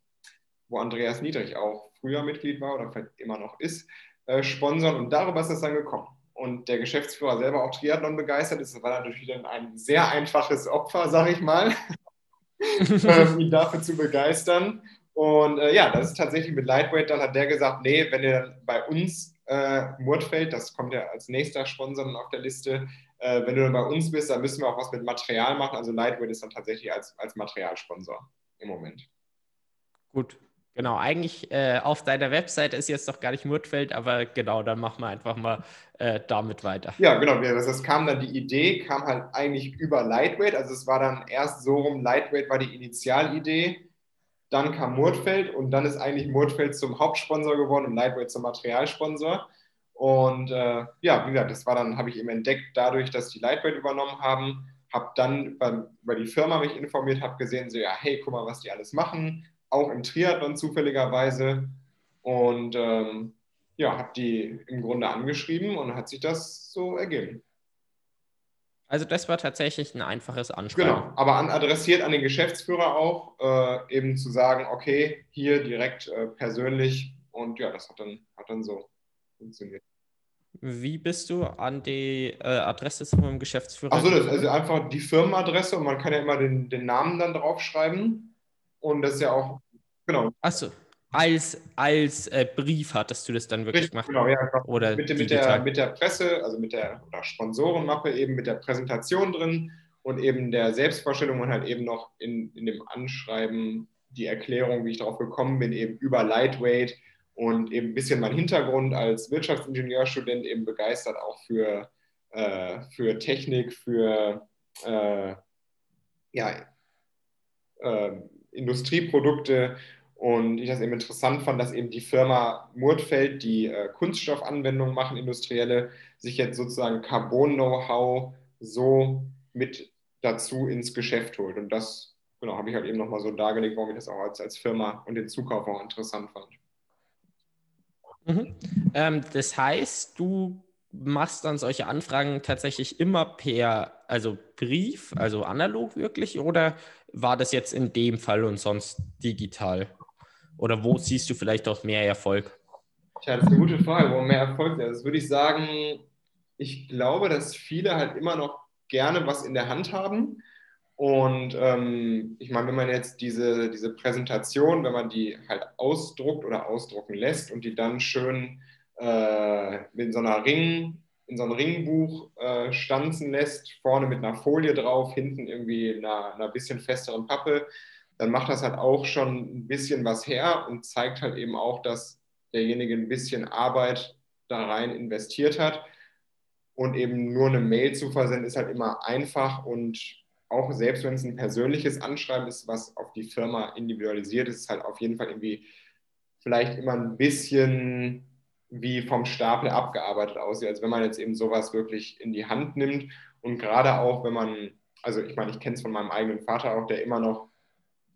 wo Andreas Niedrig auch früher Mitglied war oder vielleicht immer noch ist, äh, sponsern und darüber ist es dann gekommen. Und der Geschäftsführer selber auch Triathlon begeistert ist, das war natürlich wieder ein sehr einfaches Opfer, sage ich mal, ähm, ihn dafür zu begeistern. Und äh, ja, das ist tatsächlich mit Lightweight, dann hat der gesagt, nee, wenn ihr bei uns äh, Murtfeld, das kommt ja als nächster Sponsor auf der Liste, äh, wenn du dann bei uns bist, dann müssen wir auch was mit Material machen. Also Lightweight ist dann tatsächlich als, als Materialsponsor im Moment. Gut, Genau, eigentlich äh, auf deiner Webseite ist jetzt doch gar nicht Murtfeld, aber genau, dann machen wir einfach mal äh, damit weiter. Ja, genau. Das, das kam dann, die Idee kam halt eigentlich über Lightweight. Also es war dann erst so rum, Lightweight war die Initialidee, dann kam Murtfeld und dann ist eigentlich Murtfeld zum Hauptsponsor geworden und Lightweight zum Materialsponsor. Und äh, ja, wie gesagt, das war dann, habe ich eben entdeckt, dadurch, dass die Lightweight übernommen haben, habe dann über die Firma mich informiert, habe gesehen, so ja, hey, guck mal, was die alles machen auch im Triathlon zufälligerweise. Und ähm, ja, habe die im Grunde angeschrieben und hat sich das so ergeben. Also das war tatsächlich ein einfaches Anschreiben. Genau, aber an, adressiert an den Geschäftsführer auch, äh, eben zu sagen, okay, hier direkt äh, persönlich und ja, das hat dann, hat dann so funktioniert. Wie bist du an die äh, Adresse vom Geschäftsführer? Achso, das ist also einfach die Firmenadresse und man kann ja immer den, den Namen dann draufschreiben. Und das ist ja auch Genau. Achso, als, als äh, Brief hattest du das dann wirklich gemacht? Genau, ja. Oder mit, mit, der, mit der Presse, also mit der oder Sponsorenmappe eben mit der Präsentation drin und eben der Selbstvorstellung und halt eben noch in, in dem Anschreiben die Erklärung, wie ich darauf gekommen bin, eben über Lightweight und eben ein bisschen mein Hintergrund als Wirtschaftsingenieurstudent eben begeistert auch für, äh, für Technik, für äh, ja, äh, Industrieprodukte und ich das eben interessant fand, dass eben die Firma Murtfeld, die äh, Kunststoffanwendungen machen, industrielle, sich jetzt sozusagen Carbon-Know-how so mit dazu ins Geschäft holt. Und das genau, habe ich halt eben nochmal so dargelegt, warum ich das auch als, als Firma und den Zukauf auch interessant fand. Mhm. Ähm, das heißt, du machst dann solche Anfragen tatsächlich immer per, also Brief, also analog wirklich, oder war das jetzt in dem Fall und sonst digital? Oder wo siehst du vielleicht auch mehr Erfolg? Tja, das ist eine gute Frage, wo mehr Erfolg ist. Das würde ich sagen, ich glaube, dass viele halt immer noch gerne was in der Hand haben. Und ähm, ich meine, wenn man jetzt diese, diese Präsentation, wenn man die halt ausdruckt oder ausdrucken lässt und die dann schön äh, in so einer Ring, in so ein Ringbuch äh, stanzen lässt, vorne mit einer Folie drauf, hinten irgendwie einer, einer bisschen festeren Pappe, dann macht das halt auch schon ein bisschen was her und zeigt halt eben auch, dass derjenige ein bisschen Arbeit da rein investiert hat. Und eben nur eine Mail zu versenden ist halt immer einfach und auch selbst wenn es ein persönliches Anschreiben ist, was auf die Firma individualisiert ist, ist halt auf jeden Fall irgendwie vielleicht immer ein bisschen wie vom Stapel abgearbeitet aussieht. Also wenn man jetzt eben sowas wirklich in die Hand nimmt und gerade auch, wenn man, also ich meine, ich kenne es von meinem eigenen Vater auch, der immer noch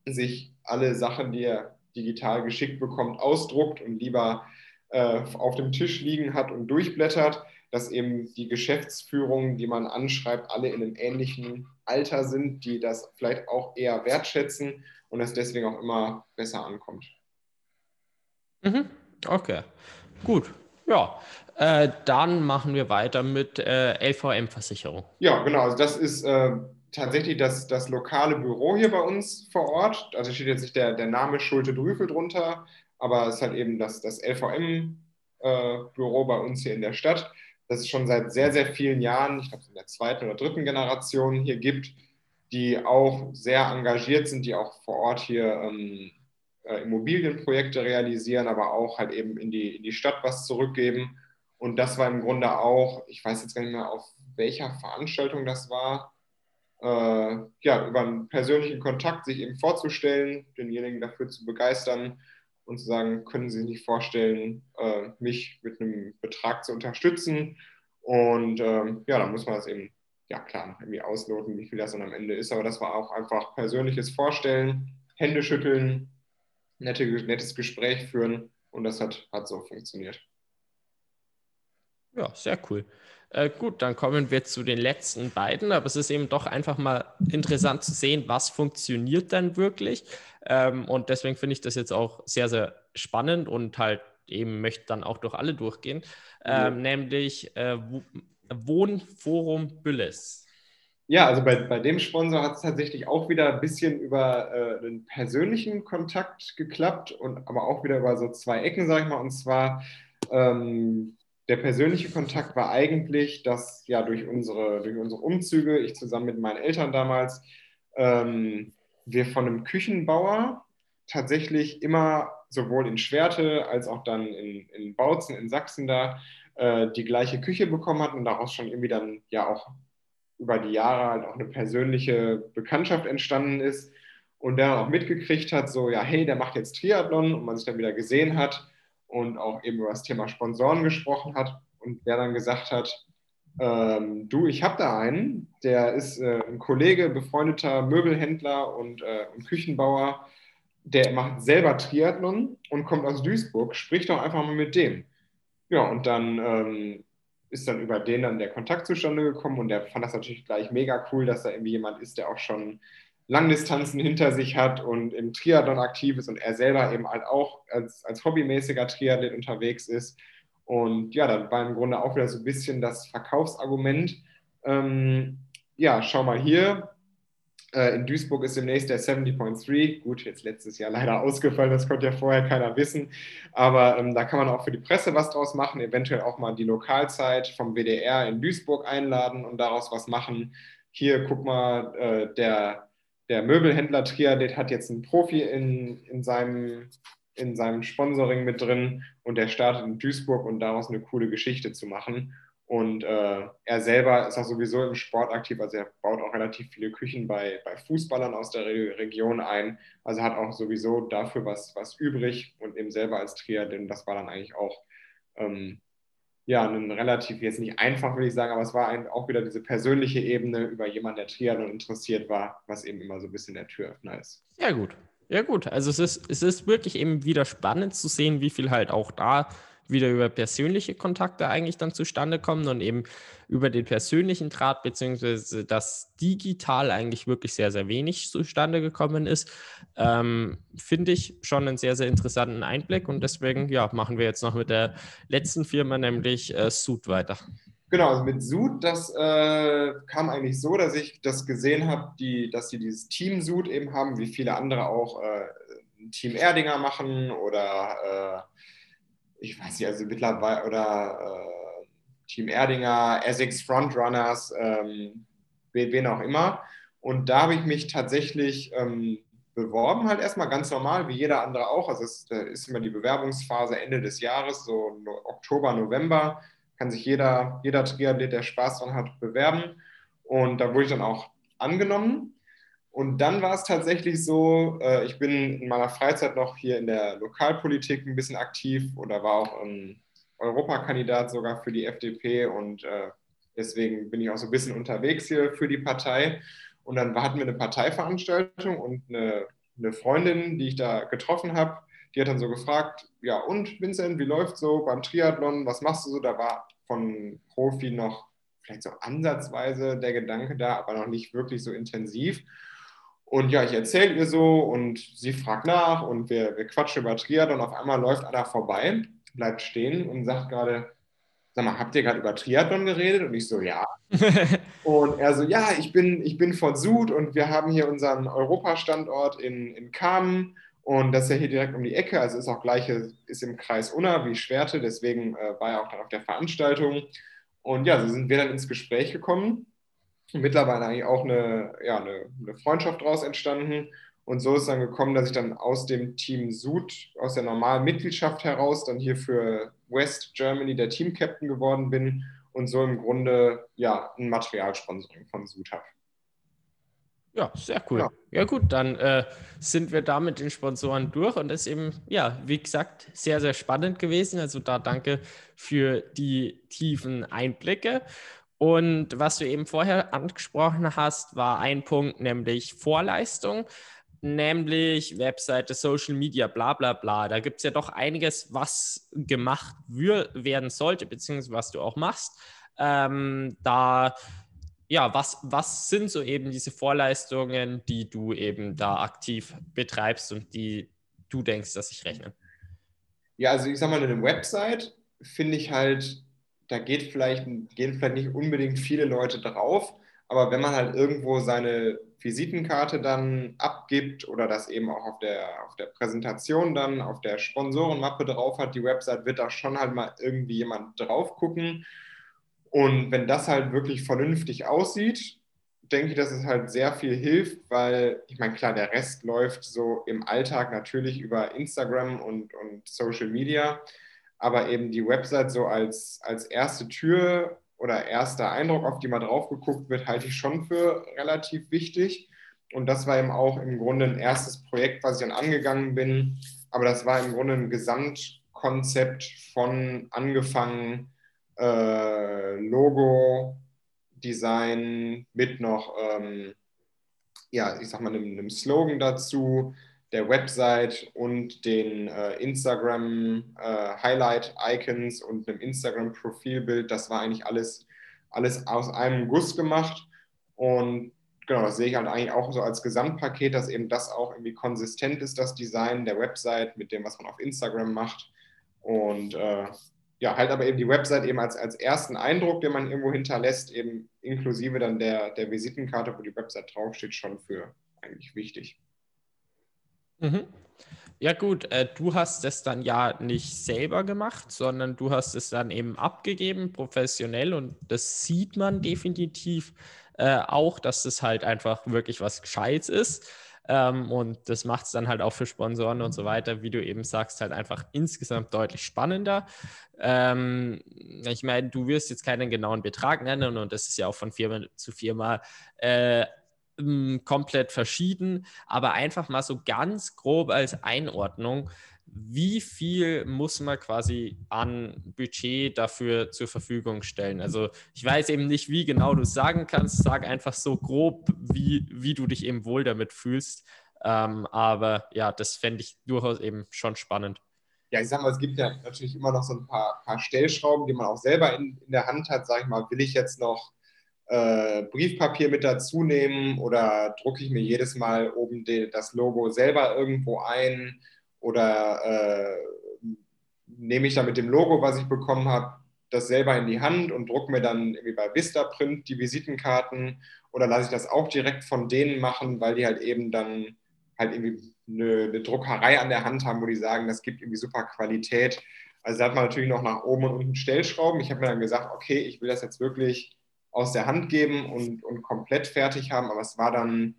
sich alle Sachen, die er digital geschickt bekommt, ausdruckt und lieber äh, auf dem Tisch liegen hat und durchblättert, dass eben die Geschäftsführungen, die man anschreibt, alle in einem ähnlichen Alter sind, die das vielleicht auch eher wertschätzen und es deswegen auch immer besser ankommt. Mhm. Okay. Gut. Ja, äh, dann machen wir weiter mit äh, LVM-Versicherung. Ja, genau. Also das ist äh, tatsächlich das, das lokale Büro hier bei uns vor Ort. Also steht jetzt nicht der, der Name Schulte-Drüfel drunter, aber es ist halt eben das, das LVM-Büro äh, bei uns hier in der Stadt, das es schon seit sehr, sehr vielen Jahren, ich glaube in der zweiten oder dritten Generation hier gibt, die auch sehr engagiert sind, die auch vor Ort hier ähm, äh, Immobilienprojekte realisieren, aber auch halt eben in die, in die Stadt was zurückgeben. Und das war im Grunde auch, ich weiß jetzt gar nicht mehr, auf welcher Veranstaltung das war, äh, ja, über einen persönlichen Kontakt sich eben vorzustellen, denjenigen dafür zu begeistern und zu sagen, können Sie sich nicht vorstellen, äh, mich mit einem Betrag zu unterstützen. Und ähm, ja, dann muss man das eben, ja klar, irgendwie ausloten, wie viel das dann am Ende ist. Aber das war auch einfach persönliches Vorstellen, Hände schütteln, nette, nettes Gespräch führen und das hat, hat so funktioniert. Ja, sehr cool. Äh, gut, dann kommen wir zu den letzten beiden, aber es ist eben doch einfach mal interessant zu sehen, was funktioniert dann wirklich. Ähm, und deswegen finde ich das jetzt auch sehr, sehr spannend und halt eben möchte dann auch durch alle durchgehen, ähm, ja. nämlich äh, Wohnforum Bülles. Ja, also bei, bei dem Sponsor hat es tatsächlich auch wieder ein bisschen über äh, einen persönlichen Kontakt geklappt und aber auch wieder über so zwei Ecken, sag ich mal. Und zwar ähm, der persönliche Kontakt war eigentlich, dass ja durch unsere, durch unsere Umzüge, ich zusammen mit meinen Eltern damals, ähm, wir von einem Küchenbauer tatsächlich immer sowohl in Schwerte als auch dann in, in Bautzen in Sachsen da äh, die gleiche Küche bekommen hatten und daraus schon irgendwie dann ja auch über die Jahre halt auch eine persönliche Bekanntschaft entstanden ist und der auch mitgekriegt hat, so, ja, hey, der macht jetzt Triathlon und man sich dann wieder gesehen hat und auch eben über das Thema Sponsoren gesprochen hat und der dann gesagt hat, ähm, du, ich habe da einen, der ist äh, ein Kollege, befreundeter Möbelhändler und, äh, und Küchenbauer, der macht selber Triathlon und kommt aus Duisburg, sprich doch einfach mal mit dem. Ja, und dann ähm, ist dann über den dann der Kontakt zustande gekommen und der fand das natürlich gleich mega cool, dass da irgendwie jemand ist, der auch schon Langdistanzen hinter sich hat und im Triathlon aktiv ist und er selber eben halt auch als, als hobbymäßiger Triathlet unterwegs ist. Und ja, dann war im Grunde auch wieder so ein bisschen das Verkaufsargument. Ähm, ja, schau mal hier, äh, in Duisburg ist demnächst der 70.3. Gut, jetzt letztes Jahr leider ausgefallen, das konnte ja vorher keiner wissen. Aber ähm, da kann man auch für die Presse was draus machen, eventuell auch mal die Lokalzeit vom WDR in Duisburg einladen und daraus was machen. Hier, guck mal, äh, der, der Möbelhändler Triadet hat jetzt einen Profi in, in, seinem, in seinem Sponsoring mit drin und der startet in Duisburg und daraus eine coole Geschichte zu machen. Und äh, er selber ist auch sowieso im Sport aktiv, also er baut auch relativ viele Küchen bei, bei Fußballern aus der Re Region ein. Also hat auch sowieso dafür was, was übrig und eben selber als Triathlon, das war dann eigentlich auch ähm, ja, ein relativ, jetzt nicht einfach, will ich sagen, aber es war ein, auch wieder diese persönliche Ebene über jemanden, der Triathlon interessiert war, was eben immer so ein bisschen der Türöffner ist. Sehr gut. Ja, gut. Also es ist, es ist wirklich eben wieder spannend zu sehen, wie viel halt auch da wieder über persönliche Kontakte eigentlich dann zustande kommen und eben über den persönlichen Draht, beziehungsweise das digital eigentlich wirklich sehr, sehr wenig zustande gekommen ist, ähm, finde ich schon einen sehr, sehr interessanten Einblick und deswegen ja, machen wir jetzt noch mit der letzten Firma, nämlich äh, Sud weiter. Genau, also mit Sud, das äh, kam eigentlich so, dass ich das gesehen habe, die, dass sie dieses Team Sud eben haben, wie viele andere auch äh, Team Erdinger machen oder äh, ich weiß nicht, also mittlerweile, oder äh, Team Erdinger, Essex Frontrunners, ähm, wen auch immer. Und da habe ich mich tatsächlich ähm, beworben, halt erstmal ganz normal, wie jeder andere auch. Also es ist immer die Bewerbungsphase Ende des Jahres, so Oktober, November, kann sich jeder, jeder Triathlet, der Spaß dran hat, bewerben. Und da wurde ich dann auch angenommen. Und dann war es tatsächlich so, äh, ich bin in meiner Freizeit noch hier in der Lokalpolitik ein bisschen aktiv oder war auch ein Europakandidat sogar für die FDP und äh, deswegen bin ich auch so ein bisschen unterwegs hier für die Partei. Und dann hatten wir eine Parteiveranstaltung und eine, eine Freundin, die ich da getroffen habe, die hat dann so gefragt, ja und Vincent, wie läuft so beim Triathlon, was machst du so? Da war von Profi noch vielleicht so ansatzweise der Gedanke da, aber noch nicht wirklich so intensiv. Und ja, ich erzähle ihr so und sie fragt nach und wir, wir quatschen über Triathlon auf einmal läuft einer vorbei, bleibt stehen und sagt gerade, sag mal, habt ihr gerade über Triathlon geredet? Und ich so, ja. und er so, ja, ich bin, ich bin von Sud und wir haben hier unseren Europastandort in, in Kamen und das ist ja hier direkt um die Ecke, also ist auch gleiche, ist im Kreis Unna wie Schwerte, deswegen äh, war er auch dann auf der Veranstaltung. Und ja, so sind wir dann ins Gespräch gekommen. Und mittlerweile eigentlich auch eine, ja, eine, eine Freundschaft daraus entstanden. Und so ist dann gekommen, dass ich dann aus dem Team Sud, aus der normalen Mitgliedschaft heraus, dann hier für West Germany der Team-Captain geworden bin und so im Grunde ja ein Materialsponsoring von Sud habe. Ja, sehr cool. Ja, ja gut, dann äh, sind wir da mit den Sponsoren durch und das ist eben, ja, wie gesagt, sehr, sehr spannend gewesen. Also da danke für die tiefen Einblicke. Und was du eben vorher angesprochen hast, war ein Punkt, nämlich Vorleistung nämlich Webseite, Social Media, bla bla bla. Da gibt es ja doch einiges, was gemacht werden sollte, beziehungsweise was du auch machst. Ähm, da, ja, was, was sind so eben diese Vorleistungen, die du eben da aktiv betreibst und die du denkst, dass sich rechnen? Ja, also ich sag mal, eine Website finde ich halt, da geht vielleicht, gehen vielleicht nicht unbedingt viele Leute drauf, aber wenn man halt irgendwo seine Visitenkarte dann abgibt oder das eben auch auf der, auf der Präsentation dann auf der Sponsorenmappe drauf hat, die Website, wird da schon halt mal irgendwie jemand drauf gucken. Und wenn das halt wirklich vernünftig aussieht, denke ich, dass es halt sehr viel hilft, weil ich meine, klar, der Rest läuft so im Alltag natürlich über Instagram und, und Social Media, aber eben die Website so als, als erste Tür oder erster Eindruck, auf die mal drauf geguckt wird, halte ich schon für relativ wichtig. Und das war eben auch im Grunde ein erstes Projekt, was ich dann angegangen bin. Aber das war im Grunde ein Gesamtkonzept von angefangen äh, Logo, Design mit noch, ähm, ja, ich sag mal, einem, einem Slogan dazu, der Website und den äh, Instagram äh, und einem Instagram Profilbild. Das war eigentlich alles, alles aus einem Guss gemacht. Und genau, das sehe ich halt eigentlich auch so als Gesamtpaket, dass eben das auch irgendwie konsistent ist, das Design der Website mit dem, was man auf Instagram macht. Und äh, ja, halt aber eben die Website eben als, als ersten Eindruck, den man irgendwo hinterlässt, eben inklusive dann der, der Visitenkarte, wo die Website draufsteht, schon für eigentlich wichtig. Mhm. Ja gut, äh, du hast es dann ja nicht selber gemacht, sondern du hast es dann eben abgegeben, professionell und das sieht man definitiv äh, auch, dass das halt einfach wirklich was Gescheites ist. Ähm, und das macht es dann halt auch für Sponsoren und so weiter, wie du eben sagst, halt einfach insgesamt deutlich spannender. Ähm, ich meine, du wirst jetzt keinen genauen Betrag nennen und das ist ja auch von Firma zu Firma äh, komplett verschieden, aber einfach mal so ganz grob als Einordnung, wie viel muss man quasi an Budget dafür zur Verfügung stellen? Also ich weiß eben nicht, wie genau du es sagen kannst, sag einfach so grob, wie, wie du dich eben wohl damit fühlst. Ähm, aber ja, das fände ich durchaus eben schon spannend. Ja, ich sag mal, es gibt ja natürlich immer noch so ein paar, paar Stellschrauben, die man auch selber in, in der Hand hat. Sag ich mal, will ich jetzt noch äh, Briefpapier mit dazu nehmen oder drucke ich mir jedes Mal oben die, das Logo selber irgendwo ein oder äh, nehme ich da mit dem Logo, was ich bekommen habe, das selber in die Hand und drucke mir dann irgendwie bei Vistaprint die Visitenkarten oder lasse ich das auch direkt von denen machen, weil die halt eben dann halt irgendwie eine, eine Druckerei an der Hand haben, wo die sagen, das gibt irgendwie super Qualität. Also da hat man natürlich noch nach oben und unten Stellschrauben. Ich habe mir dann gesagt, okay, ich will das jetzt wirklich aus der Hand geben und, und komplett fertig haben. Aber es war dann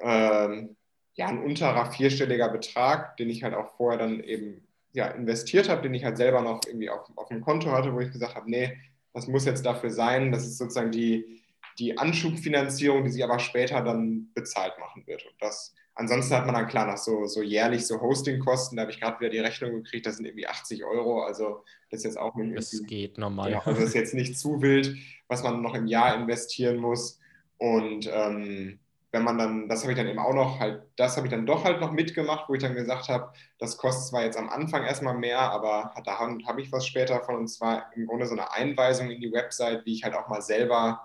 ähm, ja ein unterer vierstelliger Betrag, den ich halt auch vorher dann eben ja, investiert habe, den ich halt selber noch irgendwie auf, auf dem Konto hatte, wo ich gesagt habe, nee, das muss jetzt dafür sein. Das ist sozusagen die, die Anschubfinanzierung, die sich aber später dann bezahlt machen wird. Und das, ansonsten hat man dann klar noch so, so jährlich so Hostingkosten, da habe ich gerade wieder die Rechnung gekriegt, das sind irgendwie 80 Euro, also das ist jetzt auch. Das geht normal. Ja, also das ist jetzt nicht zu wild, was man noch im Jahr investieren muss. Und ähm, wenn man dann, das habe ich dann eben auch noch halt, das habe ich dann doch halt noch mitgemacht, wo ich dann gesagt habe, das kostet zwar jetzt am Anfang erstmal mehr, aber da habe ich was später von und zwar im Grunde so eine Einweisung in die Website, wie ich halt auch mal selber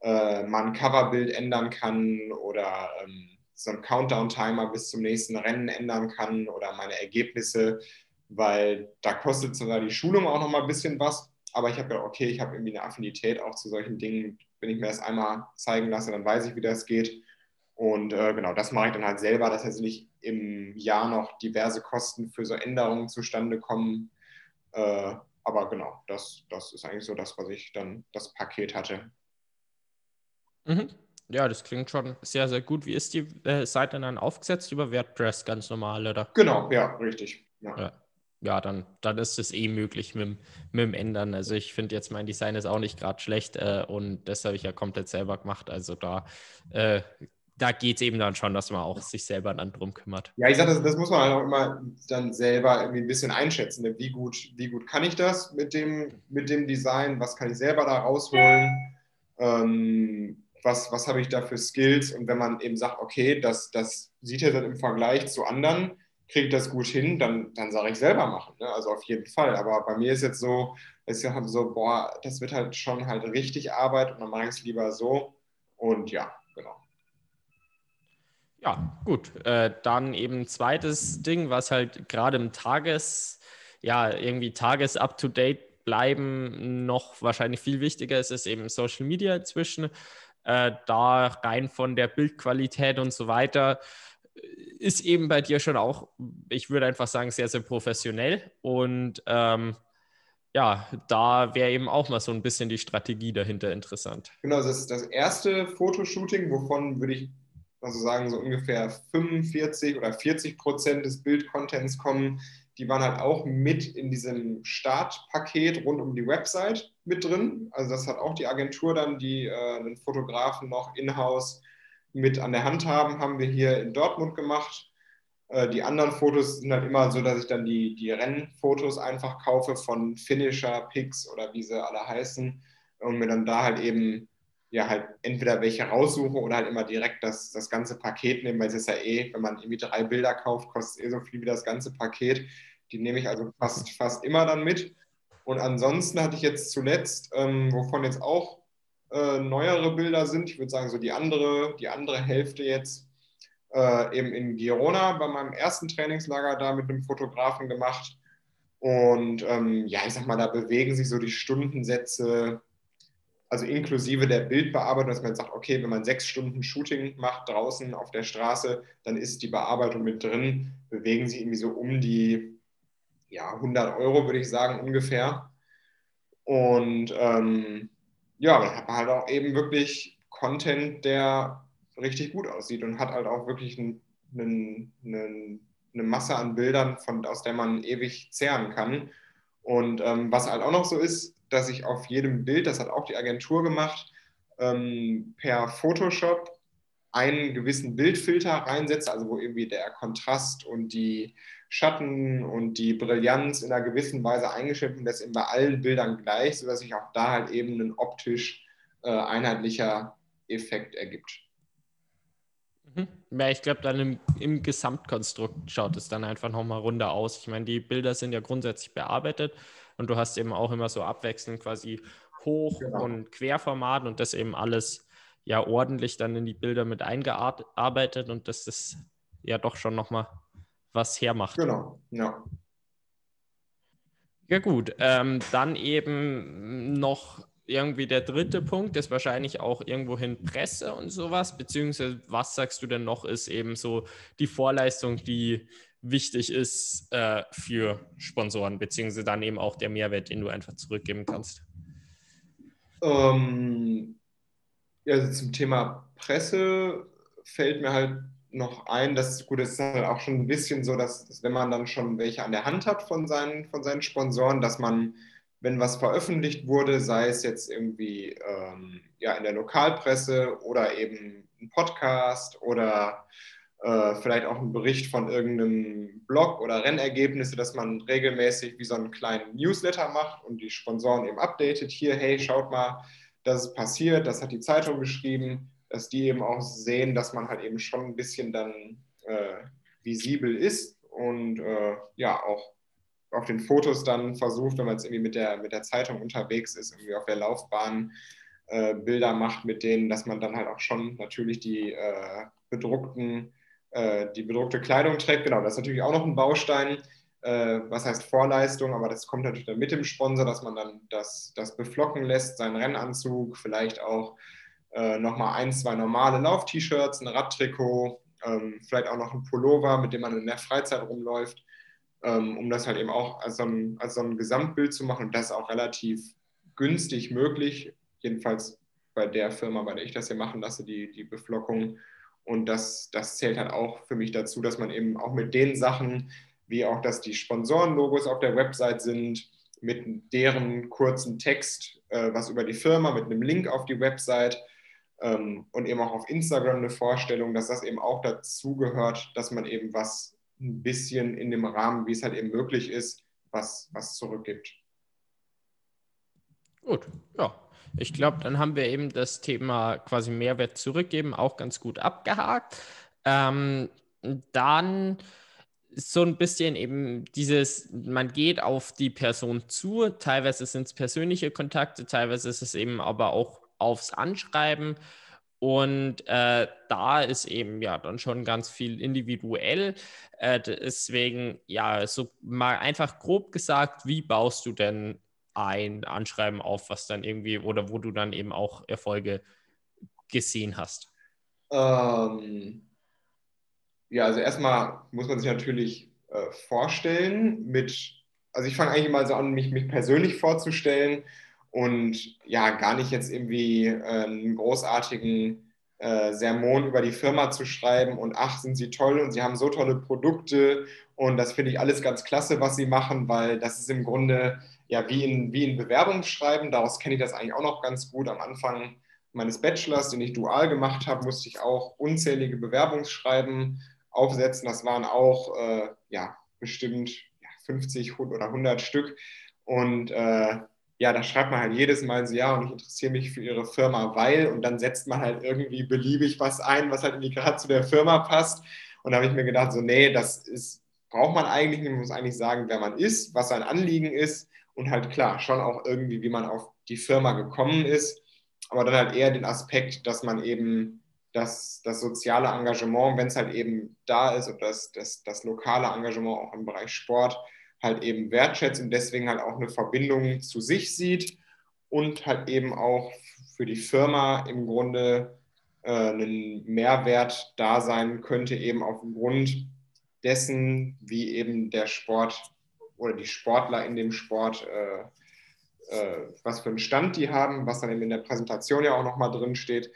äh, mal ein Coverbild ändern kann oder ähm, so einen Countdown-Timer bis zum nächsten Rennen ändern kann oder meine Ergebnisse weil da kostet sogar die Schulung auch nochmal ein bisschen was. Aber ich habe gedacht, okay, ich habe irgendwie eine Affinität auch zu solchen Dingen. Wenn ich mir das einmal zeigen lasse, dann weiß ich, wie das geht. Und äh, genau, das mache ich dann halt selber, dass jetzt nicht im Jahr noch diverse Kosten für so Änderungen zustande kommen. Äh, aber genau, das, das ist eigentlich so das, was ich dann das Paket hatte. Mhm. Ja, das klingt schon sehr, sehr gut. Wie ist die äh, Seite dann aufgesetzt über WordPress ganz normal, oder? Genau, ja, richtig. Ja. ja. Ja dann, dann ist es eh möglich mit, mit dem Ändern. Also ich finde jetzt mein Design ist auch nicht gerade schlecht äh, und das habe ich ja komplett selber gemacht. Also da äh, da geht es eben dann schon, dass man auch sich selber dann drum kümmert. Ja, ich sage, das, das muss man auch immer dann selber irgendwie ein bisschen einschätzen. Ne? Wie gut, wie gut kann ich das mit dem, mit dem Design? Was kann ich selber da rausholen? Ähm, was, was habe ich da für Skills? Und wenn man eben sagt, okay, das, das sieht er dann im Vergleich zu anderen, kriegt das gut hin, dann, dann sage ich selber machen. Ne? Also auf jeden Fall. Aber bei mir ist jetzt so, ich habe so, boah, das wird halt schon halt richtig Arbeit und dann mache ich es lieber so. Und ja, genau. Ja, gut. Äh, dann eben zweites Ding, was halt gerade im Tages, ja, irgendwie Tages-up-to-date bleiben noch wahrscheinlich viel wichtiger ist, ist eben Social Media inzwischen. Äh, da rein von der Bildqualität und so weiter ist eben bei dir schon auch, ich würde einfach sagen, sehr, sehr professionell. Und ähm, ja, da wäre eben auch mal so ein bisschen die Strategie dahinter interessant. Genau, das ist das erste Fotoshooting, wovon würde ich also sagen so ungefähr 45 oder 40 Prozent des Bildcontents kommen, die waren halt auch mit in diesem Startpaket rund um die Website mit drin. Also das hat auch die Agentur dann, die äh, einen Fotografen noch in-house mit an der Hand haben, haben wir hier in Dortmund gemacht. Äh, die anderen Fotos sind halt immer so, dass ich dann die, die Rennfotos einfach kaufe von Finisher, Pix oder wie sie alle heißen und mir dann da halt eben ja halt entweder welche raussuche oder halt immer direkt das, das ganze Paket nehmen, weil es ist ja eh, wenn man irgendwie drei Bilder kauft, kostet es eh so viel wie das ganze Paket. Die nehme ich also fast, fast immer dann mit. Und ansonsten hatte ich jetzt zuletzt, ähm, wovon jetzt auch äh, neuere Bilder sind, ich würde sagen so die andere, die andere Hälfte jetzt, äh, eben in Girona bei meinem ersten Trainingslager da mit einem Fotografen gemacht. Und ähm, ja, ich sag mal, da bewegen sich so die Stundensätze also inklusive der Bildbearbeitung, dass man sagt, okay, wenn man sechs Stunden Shooting macht draußen auf der Straße, dann ist die Bearbeitung mit drin, bewegen sich irgendwie so um die ja, 100 Euro, würde ich sagen, ungefähr. Und ähm, ja, dann hat man halt auch eben wirklich Content, der richtig gut aussieht und hat halt auch wirklich einen, einen, einen, eine Masse an Bildern, von, aus der man ewig zehren kann. Und ähm, was halt auch noch so ist, dass ich auf jedem Bild, das hat auch die Agentur gemacht, ähm, per Photoshop einen gewissen Bildfilter reinsetze, also wo irgendwie der Kontrast und die Schatten und die Brillanz in einer gewissen Weise eingeschränkt und das ist bei allen Bildern gleich, sodass sich auch da halt eben ein optisch äh, einheitlicher Effekt ergibt. Mhm. Ja, ich glaube, dann im, im, Gesamtkonstrukt schaut es dann einfach nochmal runder aus. Ich meine, die Bilder sind ja grundsätzlich bearbeitet und du hast eben auch immer so abwechselnd quasi Hoch- genau. und Querformat und das eben alles ja ordentlich dann in die Bilder mit eingearbeitet und das ja doch schon nochmal was hermacht. Genau, ja. Ja gut, ähm, dann eben noch irgendwie der dritte Punkt ist wahrscheinlich auch irgendwohin Presse und sowas, beziehungsweise was sagst du denn noch ist eben so die Vorleistung, die wichtig ist äh, für Sponsoren, beziehungsweise dann eben auch der Mehrwert, den du einfach zurückgeben kannst? Ähm, ja, also zum Thema Presse fällt mir halt noch ein, dass gut, es ist halt auch schon ein bisschen so, dass, dass, wenn man dann schon welche an der Hand hat von seinen, von seinen Sponsoren, dass man, wenn was veröffentlicht wurde, sei es jetzt irgendwie ähm, ja, in der Lokalpresse oder eben ein Podcast oder äh, vielleicht auch einen Bericht von irgendeinem Blog oder Rennergebnisse, dass man regelmäßig wie so einen kleinen Newsletter macht und die Sponsoren eben updatet. Hier, hey, schaut mal, das ist passiert, das hat die Zeitung geschrieben, dass die eben auch sehen, dass man halt eben schon ein bisschen dann äh, visibel ist und äh, ja, auch auf den Fotos dann versucht, wenn man jetzt irgendwie mit der, mit der Zeitung unterwegs ist, irgendwie auf der Laufbahn äh, Bilder macht mit denen, dass man dann halt auch schon natürlich die äh, bedruckten äh, die bedruckte Kleidung trägt. Genau, das ist natürlich auch noch ein Baustein. äh, was heißt Vorleistung, aber das kommt natürlich dann mit dem Sponsor, dass man dann das, das beflocken lässt, seinen Rennanzug, vielleicht auch äh, nochmal ein, zwei normale Lauf-T-Shirts, ein Radtrikot, ähm, vielleicht auch noch ein Pullover, mit dem man in der Freizeit rumläuft, ähm, um das halt eben auch als so, ein, als so ein Gesamtbild zu machen. Und das auch relativ günstig möglich, jedenfalls bei der Firma, bei der ich das hier machen lasse, die, die Beflockung. Und das, das zählt halt auch für mich dazu, dass man eben auch mit den Sachen, wie auch, dass die Sponsorenlogos auf der Website sind, mit deren kurzen Text, äh, was über die Firma, mit einem Link auf die Website ähm, und eben auch auf Instagram eine Vorstellung, dass das eben auch dazu gehört, dass man eben was ein bisschen in dem Rahmen, wie es halt eben möglich ist, was, was zurückgibt. Gut, ja. Ich glaube, dann haben wir eben das Thema quasi Mehrwert zurückgeben auch ganz gut abgehakt. Ähm, dann so ein bisschen eben dieses, man geht auf die Person zu, teilweise sind es persönliche Kontakte, teilweise ist es eben aber auch aufs Anschreiben. Und äh, da ist eben ja dann schon ganz viel individuell. Äh, deswegen, ja, so mal einfach grob gesagt, wie baust du denn ein Anschreiben auf, was dann irgendwie oder wo du dann eben auch Erfolge gesehen hast? Ähm, ja, also erstmal muss man sich natürlich äh, vorstellen mit, also ich fange eigentlich mal so an, mich, mich persönlich vorzustellen und ja, gar nicht jetzt irgendwie äh, einen großartigen äh, Sermon über die Firma zu schreiben und ach, sind sie toll und sie haben so tolle Produkte und das finde ich alles ganz klasse, was sie machen, weil das ist im Grunde ja wie in, wie in Bewerbungsschreiben, daraus kenne ich das eigentlich auch noch ganz gut. Am Anfang meines Bachelors, den ich dual gemacht habe, musste ich auch unzählige Bewerbungsschreiben aufsetzen. Das waren auch äh, ja, bestimmt ja, 50 oder 100 Stück und äh, ja, da schreibt man halt jedes Mal so, ja, und ich interessiere mich für ihre Firma, weil, und dann setzt man halt irgendwie beliebig was ein, was halt irgendwie gerade zu der Firma passt. Und da habe ich mir gedacht, so, nee, das ist, braucht man eigentlich, man muss eigentlich sagen, wer man ist, was sein Anliegen ist. Und halt klar, schon auch irgendwie, wie man auf die Firma gekommen ist, aber dann halt eher den Aspekt, dass man eben das, das soziale Engagement, wenn es halt eben da ist und das, das, das lokale Engagement auch im Bereich Sport, halt eben wertschätzt und deswegen halt auch eine Verbindung zu sich sieht und halt eben auch für die Firma im Grunde äh, einen Mehrwert da sein könnte, eben aufgrund dessen, wie eben der Sport oder die Sportler in dem Sport, äh, äh, was für einen Stand die haben, was dann eben in der Präsentation ja auch nochmal drin steht.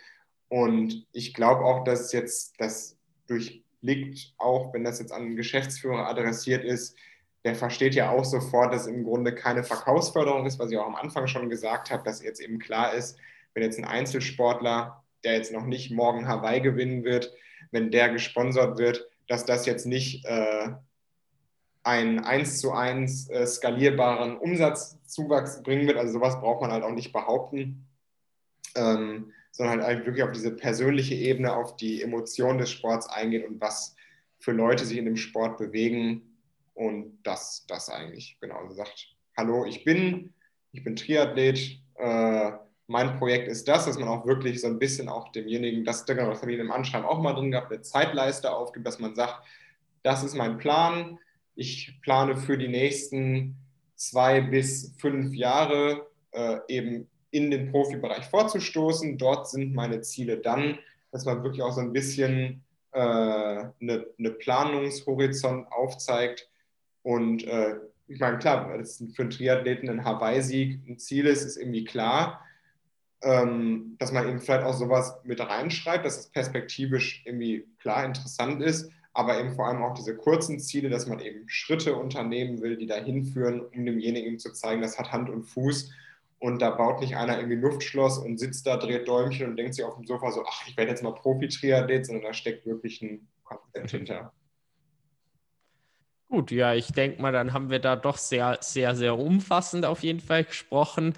Und ich glaube auch, dass jetzt das durchblickt, auch wenn das jetzt an Geschäftsführer adressiert ist, der versteht ja auch sofort, dass im Grunde keine Verkaufsförderung ist, was ich auch am Anfang schon gesagt habe, dass jetzt eben klar ist, wenn jetzt ein Einzelsportler, der jetzt noch nicht morgen Hawaii gewinnen wird, wenn der gesponsert wird, dass das jetzt nicht äh, einen 1 zu 1 äh, skalierbaren Umsatzzuwachs bringen wird. Also sowas braucht man halt auch nicht behaupten, ähm, sondern halt wirklich auf diese persönliche Ebene, auf die Emotion des Sports eingehen und was für Leute sich in dem Sport bewegen und das, das eigentlich, genau, also sagt, hallo, ich bin, ich bin Triathlet, äh, mein Projekt ist das, dass man auch wirklich so ein bisschen auch demjenigen, das, das habe ich in Anschreiben auch mal drin gehabt, eine Zeitleiste aufgibt, dass man sagt, das ist mein Plan, ich plane für die nächsten zwei bis fünf Jahre äh, eben in den Profibereich vorzustoßen. Dort sind meine Ziele dann, dass man wirklich auch so ein bisschen äh, eine, eine Planungshorizont aufzeigt, und äh, ich meine, klar, dass für einen Triathleten ein Hawaii-Sieg ein Ziel ist, ist irgendwie klar. Ähm, dass man eben vielleicht auch sowas mit reinschreibt, dass es perspektivisch irgendwie klar interessant ist, aber eben vor allem auch diese kurzen Ziele, dass man eben Schritte unternehmen will, die dahin führen, um demjenigen zu zeigen, das hat Hand und Fuß. Und da baut nicht einer irgendwie Luftschloss und sitzt da, dreht Däumchen und denkt sich auf dem Sofa so, ach, ich werde jetzt mal Profi-Triathlet, sondern da steckt wirklich ein Konzept hinter. Gut, ja, ich denke mal, dann haben wir da doch sehr, sehr, sehr umfassend auf jeden Fall gesprochen.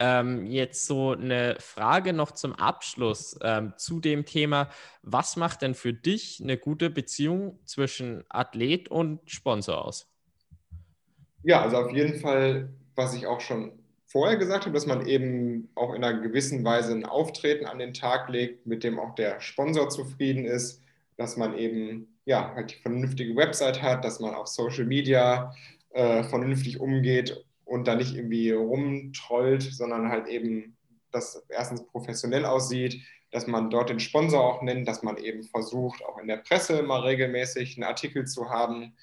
Ähm, jetzt so eine Frage noch zum Abschluss ähm, zu dem Thema. Was macht denn für dich eine gute Beziehung zwischen Athlet und Sponsor aus? Ja, also auf jeden Fall, was ich auch schon vorher gesagt habe, dass man eben auch in einer gewissen Weise ein Auftreten an den Tag legt, mit dem auch der Sponsor zufrieden ist, dass man eben ja, halt die vernünftige Website hat, dass man auf Social Media äh, vernünftig umgeht und da nicht irgendwie rumtrollt, sondern halt eben das erstens professionell aussieht, dass man dort den Sponsor auch nennt, dass man eben versucht, auch in der Presse mal regelmäßig einen Artikel zu haben.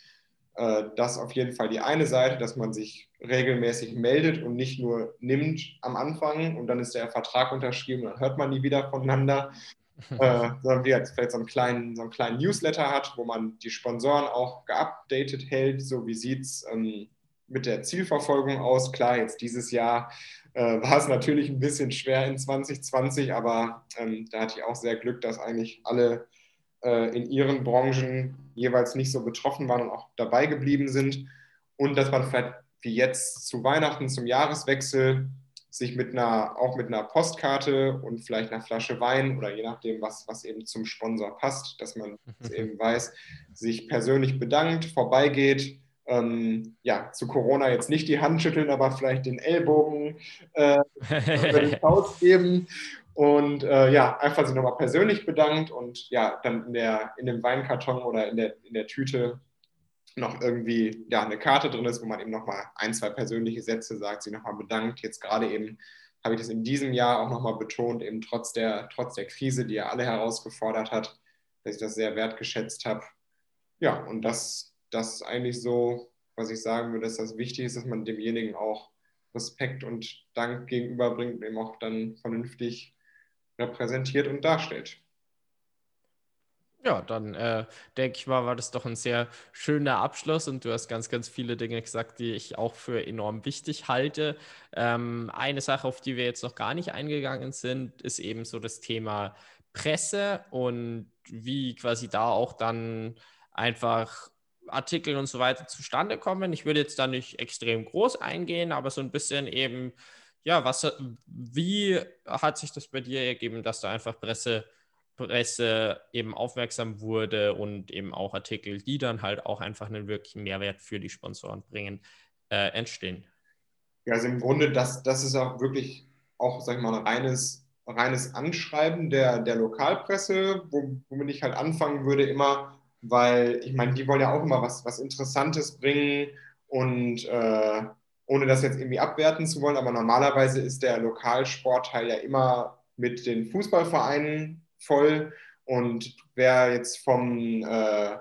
Äh, das auf jeden Fall die eine Seite, dass man sich regelmäßig meldet und nicht nur nimmt am Anfang und dann ist der Vertrag unterschrieben, dann hört man nie wieder voneinander, äh, sondern wie vielleicht so einen, kleinen, so einen kleinen Newsletter hat, wo man die Sponsoren auch geupdatet hält, so wie sieht es ähm, mit der Zielverfolgung aus. Klar, jetzt dieses Jahr äh, war es natürlich ein bisschen schwer in 2020, aber ähm, da hatte ich auch sehr Glück, dass eigentlich alle äh, in ihren Branchen jeweils nicht so betroffen waren und auch dabei geblieben sind. Und dass man vielleicht wie jetzt zu Weihnachten, zum Jahreswechsel, sich mit einer, auch mit einer Postkarte und vielleicht einer Flasche Wein oder je nachdem, was, was eben zum Sponsor passt, dass man es eben weiß, sich persönlich bedankt, vorbeigeht, ähm, ja, zu Corona jetzt nicht die Hand schütteln, aber vielleicht den Ellbogen äh, über den Faust geben und äh, ja, einfach sich nochmal persönlich bedankt und ja, dann in, der, in dem Weinkarton oder in der, in der Tüte noch irgendwie ja, eine Karte drin ist, wo man eben nochmal ein, zwei persönliche Sätze sagt, sich nochmal bedankt. Jetzt gerade eben habe ich das in diesem Jahr auch nochmal betont, eben trotz der, trotz der Krise, die ja alle herausgefordert hat, dass ich das sehr wertgeschätzt habe. Ja, und das, das ist eigentlich so, was ich sagen würde, dass das wichtig ist, dass man demjenigen auch Respekt und Dank gegenüberbringt und eben auch dann vernünftig repräsentiert und darstellt. Ja, dann äh, denke ich mal, war das doch ein sehr schöner Abschluss und du hast ganz, ganz viele Dinge gesagt, die ich auch für enorm wichtig halte. Ähm, eine Sache, auf die wir jetzt noch gar nicht eingegangen sind, ist eben so das Thema Presse und wie quasi da auch dann einfach Artikel und so weiter zustande kommen. Ich würde jetzt da nicht extrem groß eingehen, aber so ein bisschen eben, ja, was, wie hat sich das bei dir ergeben, dass da einfach Presse Presse eben aufmerksam wurde und eben auch Artikel, die dann halt auch einfach einen wirklichen Mehrwert für die Sponsoren bringen, äh, entstehen. Ja, also im Grunde, das, das ist auch wirklich auch, sag ich mal, ein reines, reines Anschreiben der, der Lokalpresse, womit ich halt anfangen würde immer, weil ich meine, die wollen ja auch immer was, was Interessantes bringen und äh, ohne das jetzt irgendwie abwerten zu wollen, aber normalerweise ist der Lokalsportteil ja immer mit den Fußballvereinen voll. Und wer jetzt vom äh,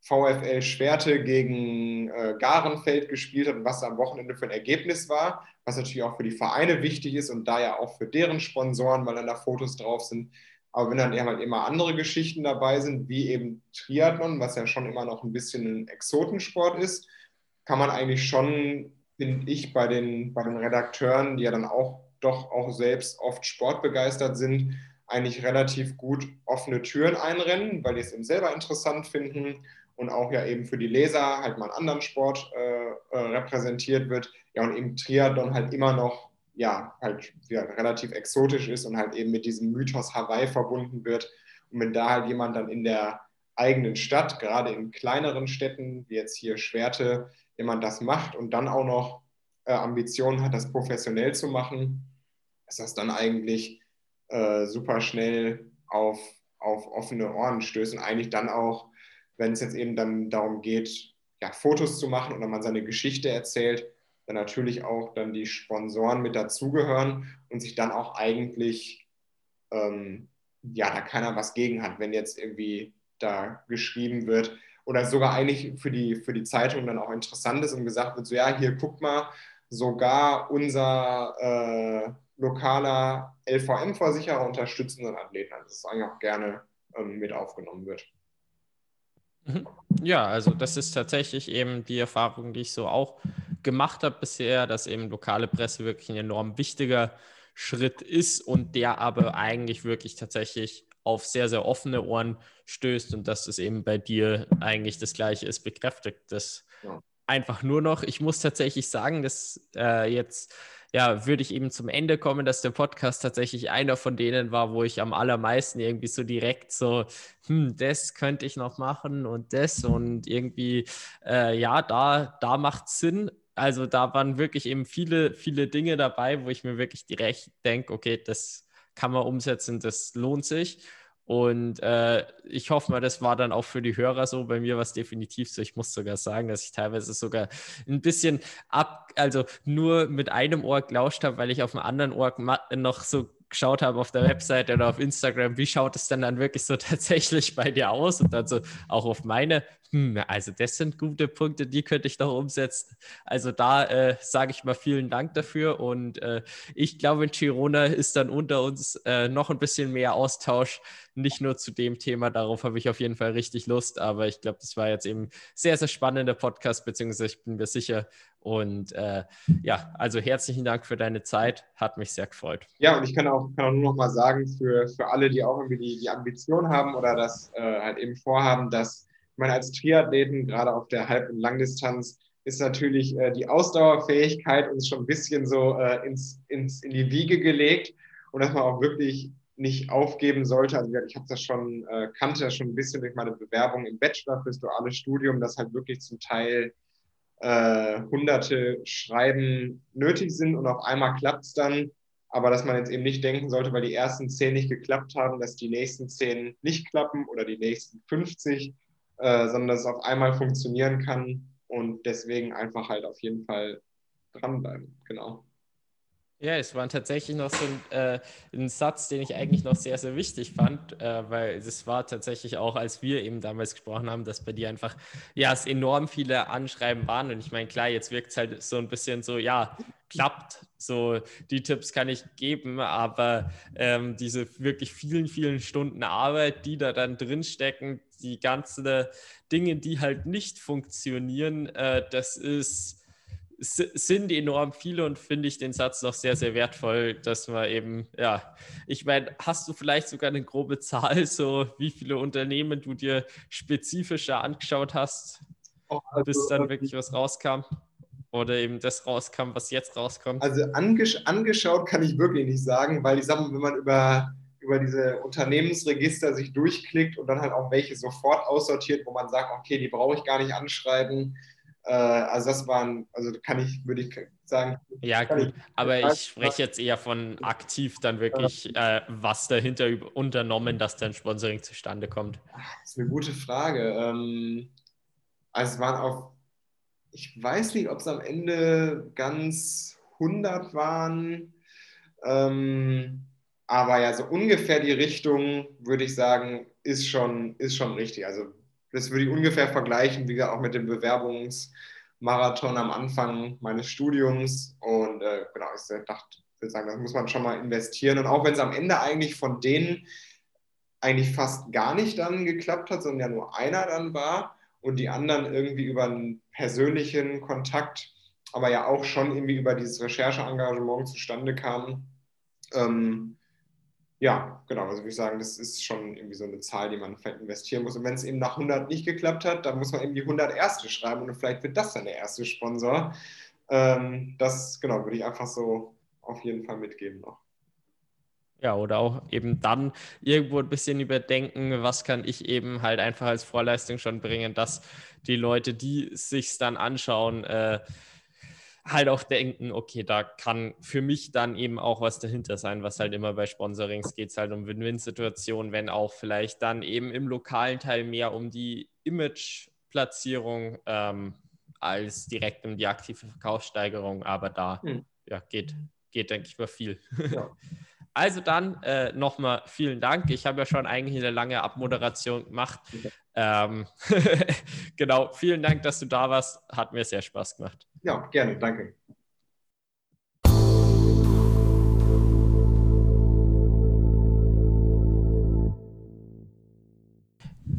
VfL Schwerte gegen äh, Garenfeld gespielt hat und was am Wochenende für ein Ergebnis war, was natürlich auch für die Vereine wichtig ist und da ja auch für deren Sponsoren, weil dann da Fotos drauf sind. Aber wenn dann eher halt immer andere Geschichten dabei sind, wie eben Triathlon, was ja schon immer noch ein bisschen ein Exotensport ist, kann man eigentlich schon, finde ich, bei den, bei den Redakteuren, die ja dann auch doch auch selbst oft sportbegeistert sind, eigentlich relativ gut offene Türen einrennen, weil die es eben selber interessant finden und auch ja eben für die Leser halt mal einen anderen Sport äh, äh, repräsentiert wird. Ja, und eben Triathlon halt immer noch ja, halt ja, relativ exotisch ist und halt eben mit diesem Mythos Hawaii verbunden wird. Und wenn da halt jemand dann in der eigenen Stadt, gerade in kleineren Städten, wie jetzt hier Schwerte, jemand das macht und dann auch noch äh, Ambitionen hat, das professionell zu machen, ist das dann eigentlich äh, super schnell auf, auf offene Ohren stößen. Eigentlich dann auch, wenn es jetzt eben dann darum geht, ja, Fotos zu machen oder man seine Geschichte erzählt, dann natürlich auch dann die Sponsoren mit dazugehören und sich dann auch eigentlich, ähm, ja, da keiner was gegen hat, wenn jetzt irgendwie da geschrieben wird oder sogar eigentlich für die, für die Zeitung dann auch interessant ist und gesagt wird, so ja, hier guck mal, sogar unser äh, lokaler LVM-Versicherer unterstützen unseren Athleten. Also, dass es eigentlich auch gerne ähm, mit aufgenommen wird. Mhm. Ja, also das ist tatsächlich eben die Erfahrung, die ich so auch gemacht habe bisher, dass eben lokale Presse wirklich ein enorm wichtiger Schritt ist und der aber eigentlich wirklich tatsächlich auf sehr, sehr offene Ohren stößt und dass das eben bei dir eigentlich das Gleiche ist, bekräftigt das ja. einfach nur noch. Ich muss tatsächlich sagen, dass äh, jetzt ja, würde ich eben zum Ende kommen, dass der Podcast tatsächlich einer von denen war, wo ich am allermeisten irgendwie so direkt so, hm, das könnte ich noch machen und das und irgendwie, äh, ja, da, da macht Sinn. Also da waren wirklich eben viele, viele Dinge dabei, wo ich mir wirklich direkt denke, okay, das kann man umsetzen, das lohnt sich. Und äh, ich hoffe mal, das war dann auch für die Hörer so. Bei mir war es definitiv so. Ich muss sogar sagen, dass ich teilweise sogar ein bisschen ab, also nur mit einem Ohr gelauscht habe, weil ich auf dem anderen Ohr noch so geschaut habe auf der Website oder auf Instagram, wie schaut es denn dann wirklich so tatsächlich bei dir aus? Und dann so auch auf meine, hm, also das sind gute Punkte, die könnte ich doch umsetzen. Also da äh, sage ich mal vielen Dank dafür und äh, ich glaube, in Girona ist dann unter uns äh, noch ein bisschen mehr Austausch, nicht nur zu dem Thema, darauf habe ich auf jeden Fall richtig Lust, aber ich glaube, das war jetzt eben sehr, sehr spannender Podcast, beziehungsweise ich bin mir sicher, und äh, ja, also herzlichen Dank für deine Zeit. Hat mich sehr gefreut. Ja, und ich kann auch, kann auch nur noch mal sagen, für, für alle, die auch irgendwie die, die Ambition haben oder das äh, halt eben vorhaben, dass meine, als Triathleten, gerade auf der Halb- und Langdistanz, ist natürlich äh, die Ausdauerfähigkeit uns schon ein bisschen so äh, ins, ins, in die Wiege gelegt und dass man auch wirklich nicht aufgeben sollte. Also ich habe das schon, äh, kannte das schon ein bisschen durch meine Bewerbung im Bachelor fürs duale Studium, dass halt wirklich zum Teil äh, hunderte Schreiben nötig sind und auf einmal klappt es dann. Aber dass man jetzt eben nicht denken sollte, weil die ersten zehn nicht geklappt haben, dass die nächsten zehn nicht klappen oder die nächsten 50, äh, sondern dass es auf einmal funktionieren kann und deswegen einfach halt auf jeden Fall dranbleiben. Genau. Ja, es war tatsächlich noch so ein, äh, ein, Satz, den ich eigentlich noch sehr, sehr wichtig fand, äh, weil es war tatsächlich auch, als wir eben damals gesprochen haben, dass bei dir einfach, ja, es enorm viele Anschreiben waren. Und ich meine, klar, jetzt wirkt es halt so ein bisschen so, ja, klappt. So, die Tipps kann ich geben, aber ähm, diese wirklich vielen, vielen Stunden Arbeit, die da dann drinstecken, die ganzen Dinge, die halt nicht funktionieren, äh, das ist sind enorm viele und finde ich den Satz noch sehr, sehr wertvoll, dass man eben, ja, ich meine, hast du vielleicht sogar eine grobe Zahl, so wie viele Unternehmen du dir spezifischer angeschaut hast, oh, also, bis dann wirklich was rauskam? Oder eben das rauskam, was jetzt rauskommt? Also angesch angeschaut kann ich wirklich nicht sagen, weil ich sage mal, wenn man über, über diese Unternehmensregister sich durchklickt und dann halt auch welche sofort aussortiert, wo man sagt, okay, die brauche ich gar nicht anschreiben, äh, also das waren, also kann ich, würde ich sagen. Ja, gut, ich, aber ich spreche jetzt eher von aktiv dann wirklich, äh, was dahinter unternommen, dass dein Sponsoring zustande kommt. Das ist eine gute Frage. Ähm, also es waren auch, ich weiß nicht, ob es am Ende ganz 100 waren. Ähm, aber ja, so ungefähr die Richtung, würde ich sagen, ist schon, ist schon richtig. Also das würde ich ungefähr vergleichen, wie gesagt, auch mit dem Bewerbungsmarathon am Anfang meines Studiums. Und äh, genau, ich dachte, ich würde sagen, das muss man schon mal investieren. Und auch wenn es am Ende eigentlich von denen eigentlich fast gar nicht dann geklappt hat, sondern ja nur einer dann war und die anderen irgendwie über einen persönlichen Kontakt, aber ja auch schon irgendwie über dieses Rechercheengagement zustande kamen. Ähm, ja, genau. Also würde ich sagen, das ist schon irgendwie so eine Zahl, die man investieren muss. Und wenn es eben nach 100 nicht geklappt hat, dann muss man eben die 100 erste schreiben und vielleicht wird das dann der erste Sponsor. Ähm, das, genau, würde ich einfach so auf jeden Fall mitgeben noch. Ja, oder auch eben dann irgendwo ein bisschen überdenken, was kann ich eben halt einfach als Vorleistung schon bringen, dass die Leute, die sich dann anschauen, äh, halt auch denken, okay, da kann für mich dann eben auch was dahinter sein, was halt immer bei Sponsorings geht es halt um Win-Win-Situationen, wenn auch vielleicht dann eben im lokalen Teil mehr um die Image-Platzierung ähm, als direkt um die aktive Verkaufssteigerung, aber da hm. ja, geht, geht, denke ich mal, viel. Ja. Also dann äh, nochmal vielen Dank. Ich habe ja schon eigentlich eine lange Abmoderation gemacht. Ähm, genau, vielen Dank, dass du da warst. Hat mir sehr Spaß gemacht. Ja, gerne, danke.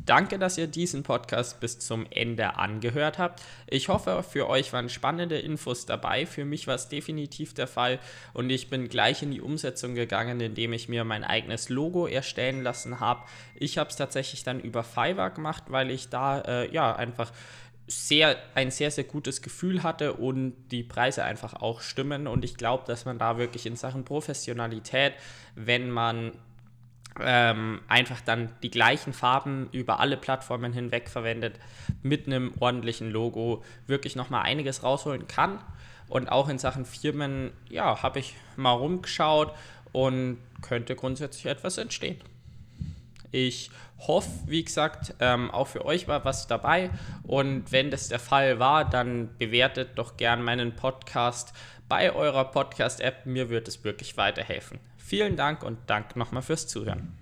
Danke, dass ihr diesen Podcast bis zum Ende angehört habt. Ich hoffe, für euch waren spannende Infos dabei. Für mich war es definitiv der Fall und ich bin gleich in die Umsetzung gegangen, indem ich mir mein eigenes Logo erstellen lassen habe. Ich habe es tatsächlich dann über Fiverr gemacht, weil ich da äh, ja einfach sehr, ein sehr, sehr gutes Gefühl hatte und die Preise einfach auch stimmen. Und ich glaube, dass man da wirklich in Sachen Professionalität, wenn man ähm, einfach dann die gleichen Farben über alle Plattformen hinweg verwendet, mit einem ordentlichen Logo wirklich nochmal einiges rausholen kann. Und auch in Sachen Firmen, ja, habe ich mal rumgeschaut und könnte grundsätzlich etwas entstehen. Ich hoffe, wie gesagt, ähm, auch für euch war was dabei. Und wenn das der Fall war, dann bewertet doch gern meinen Podcast bei eurer Podcast-App. Mir wird es wirklich weiterhelfen. Vielen Dank und Dank nochmal fürs Zuhören.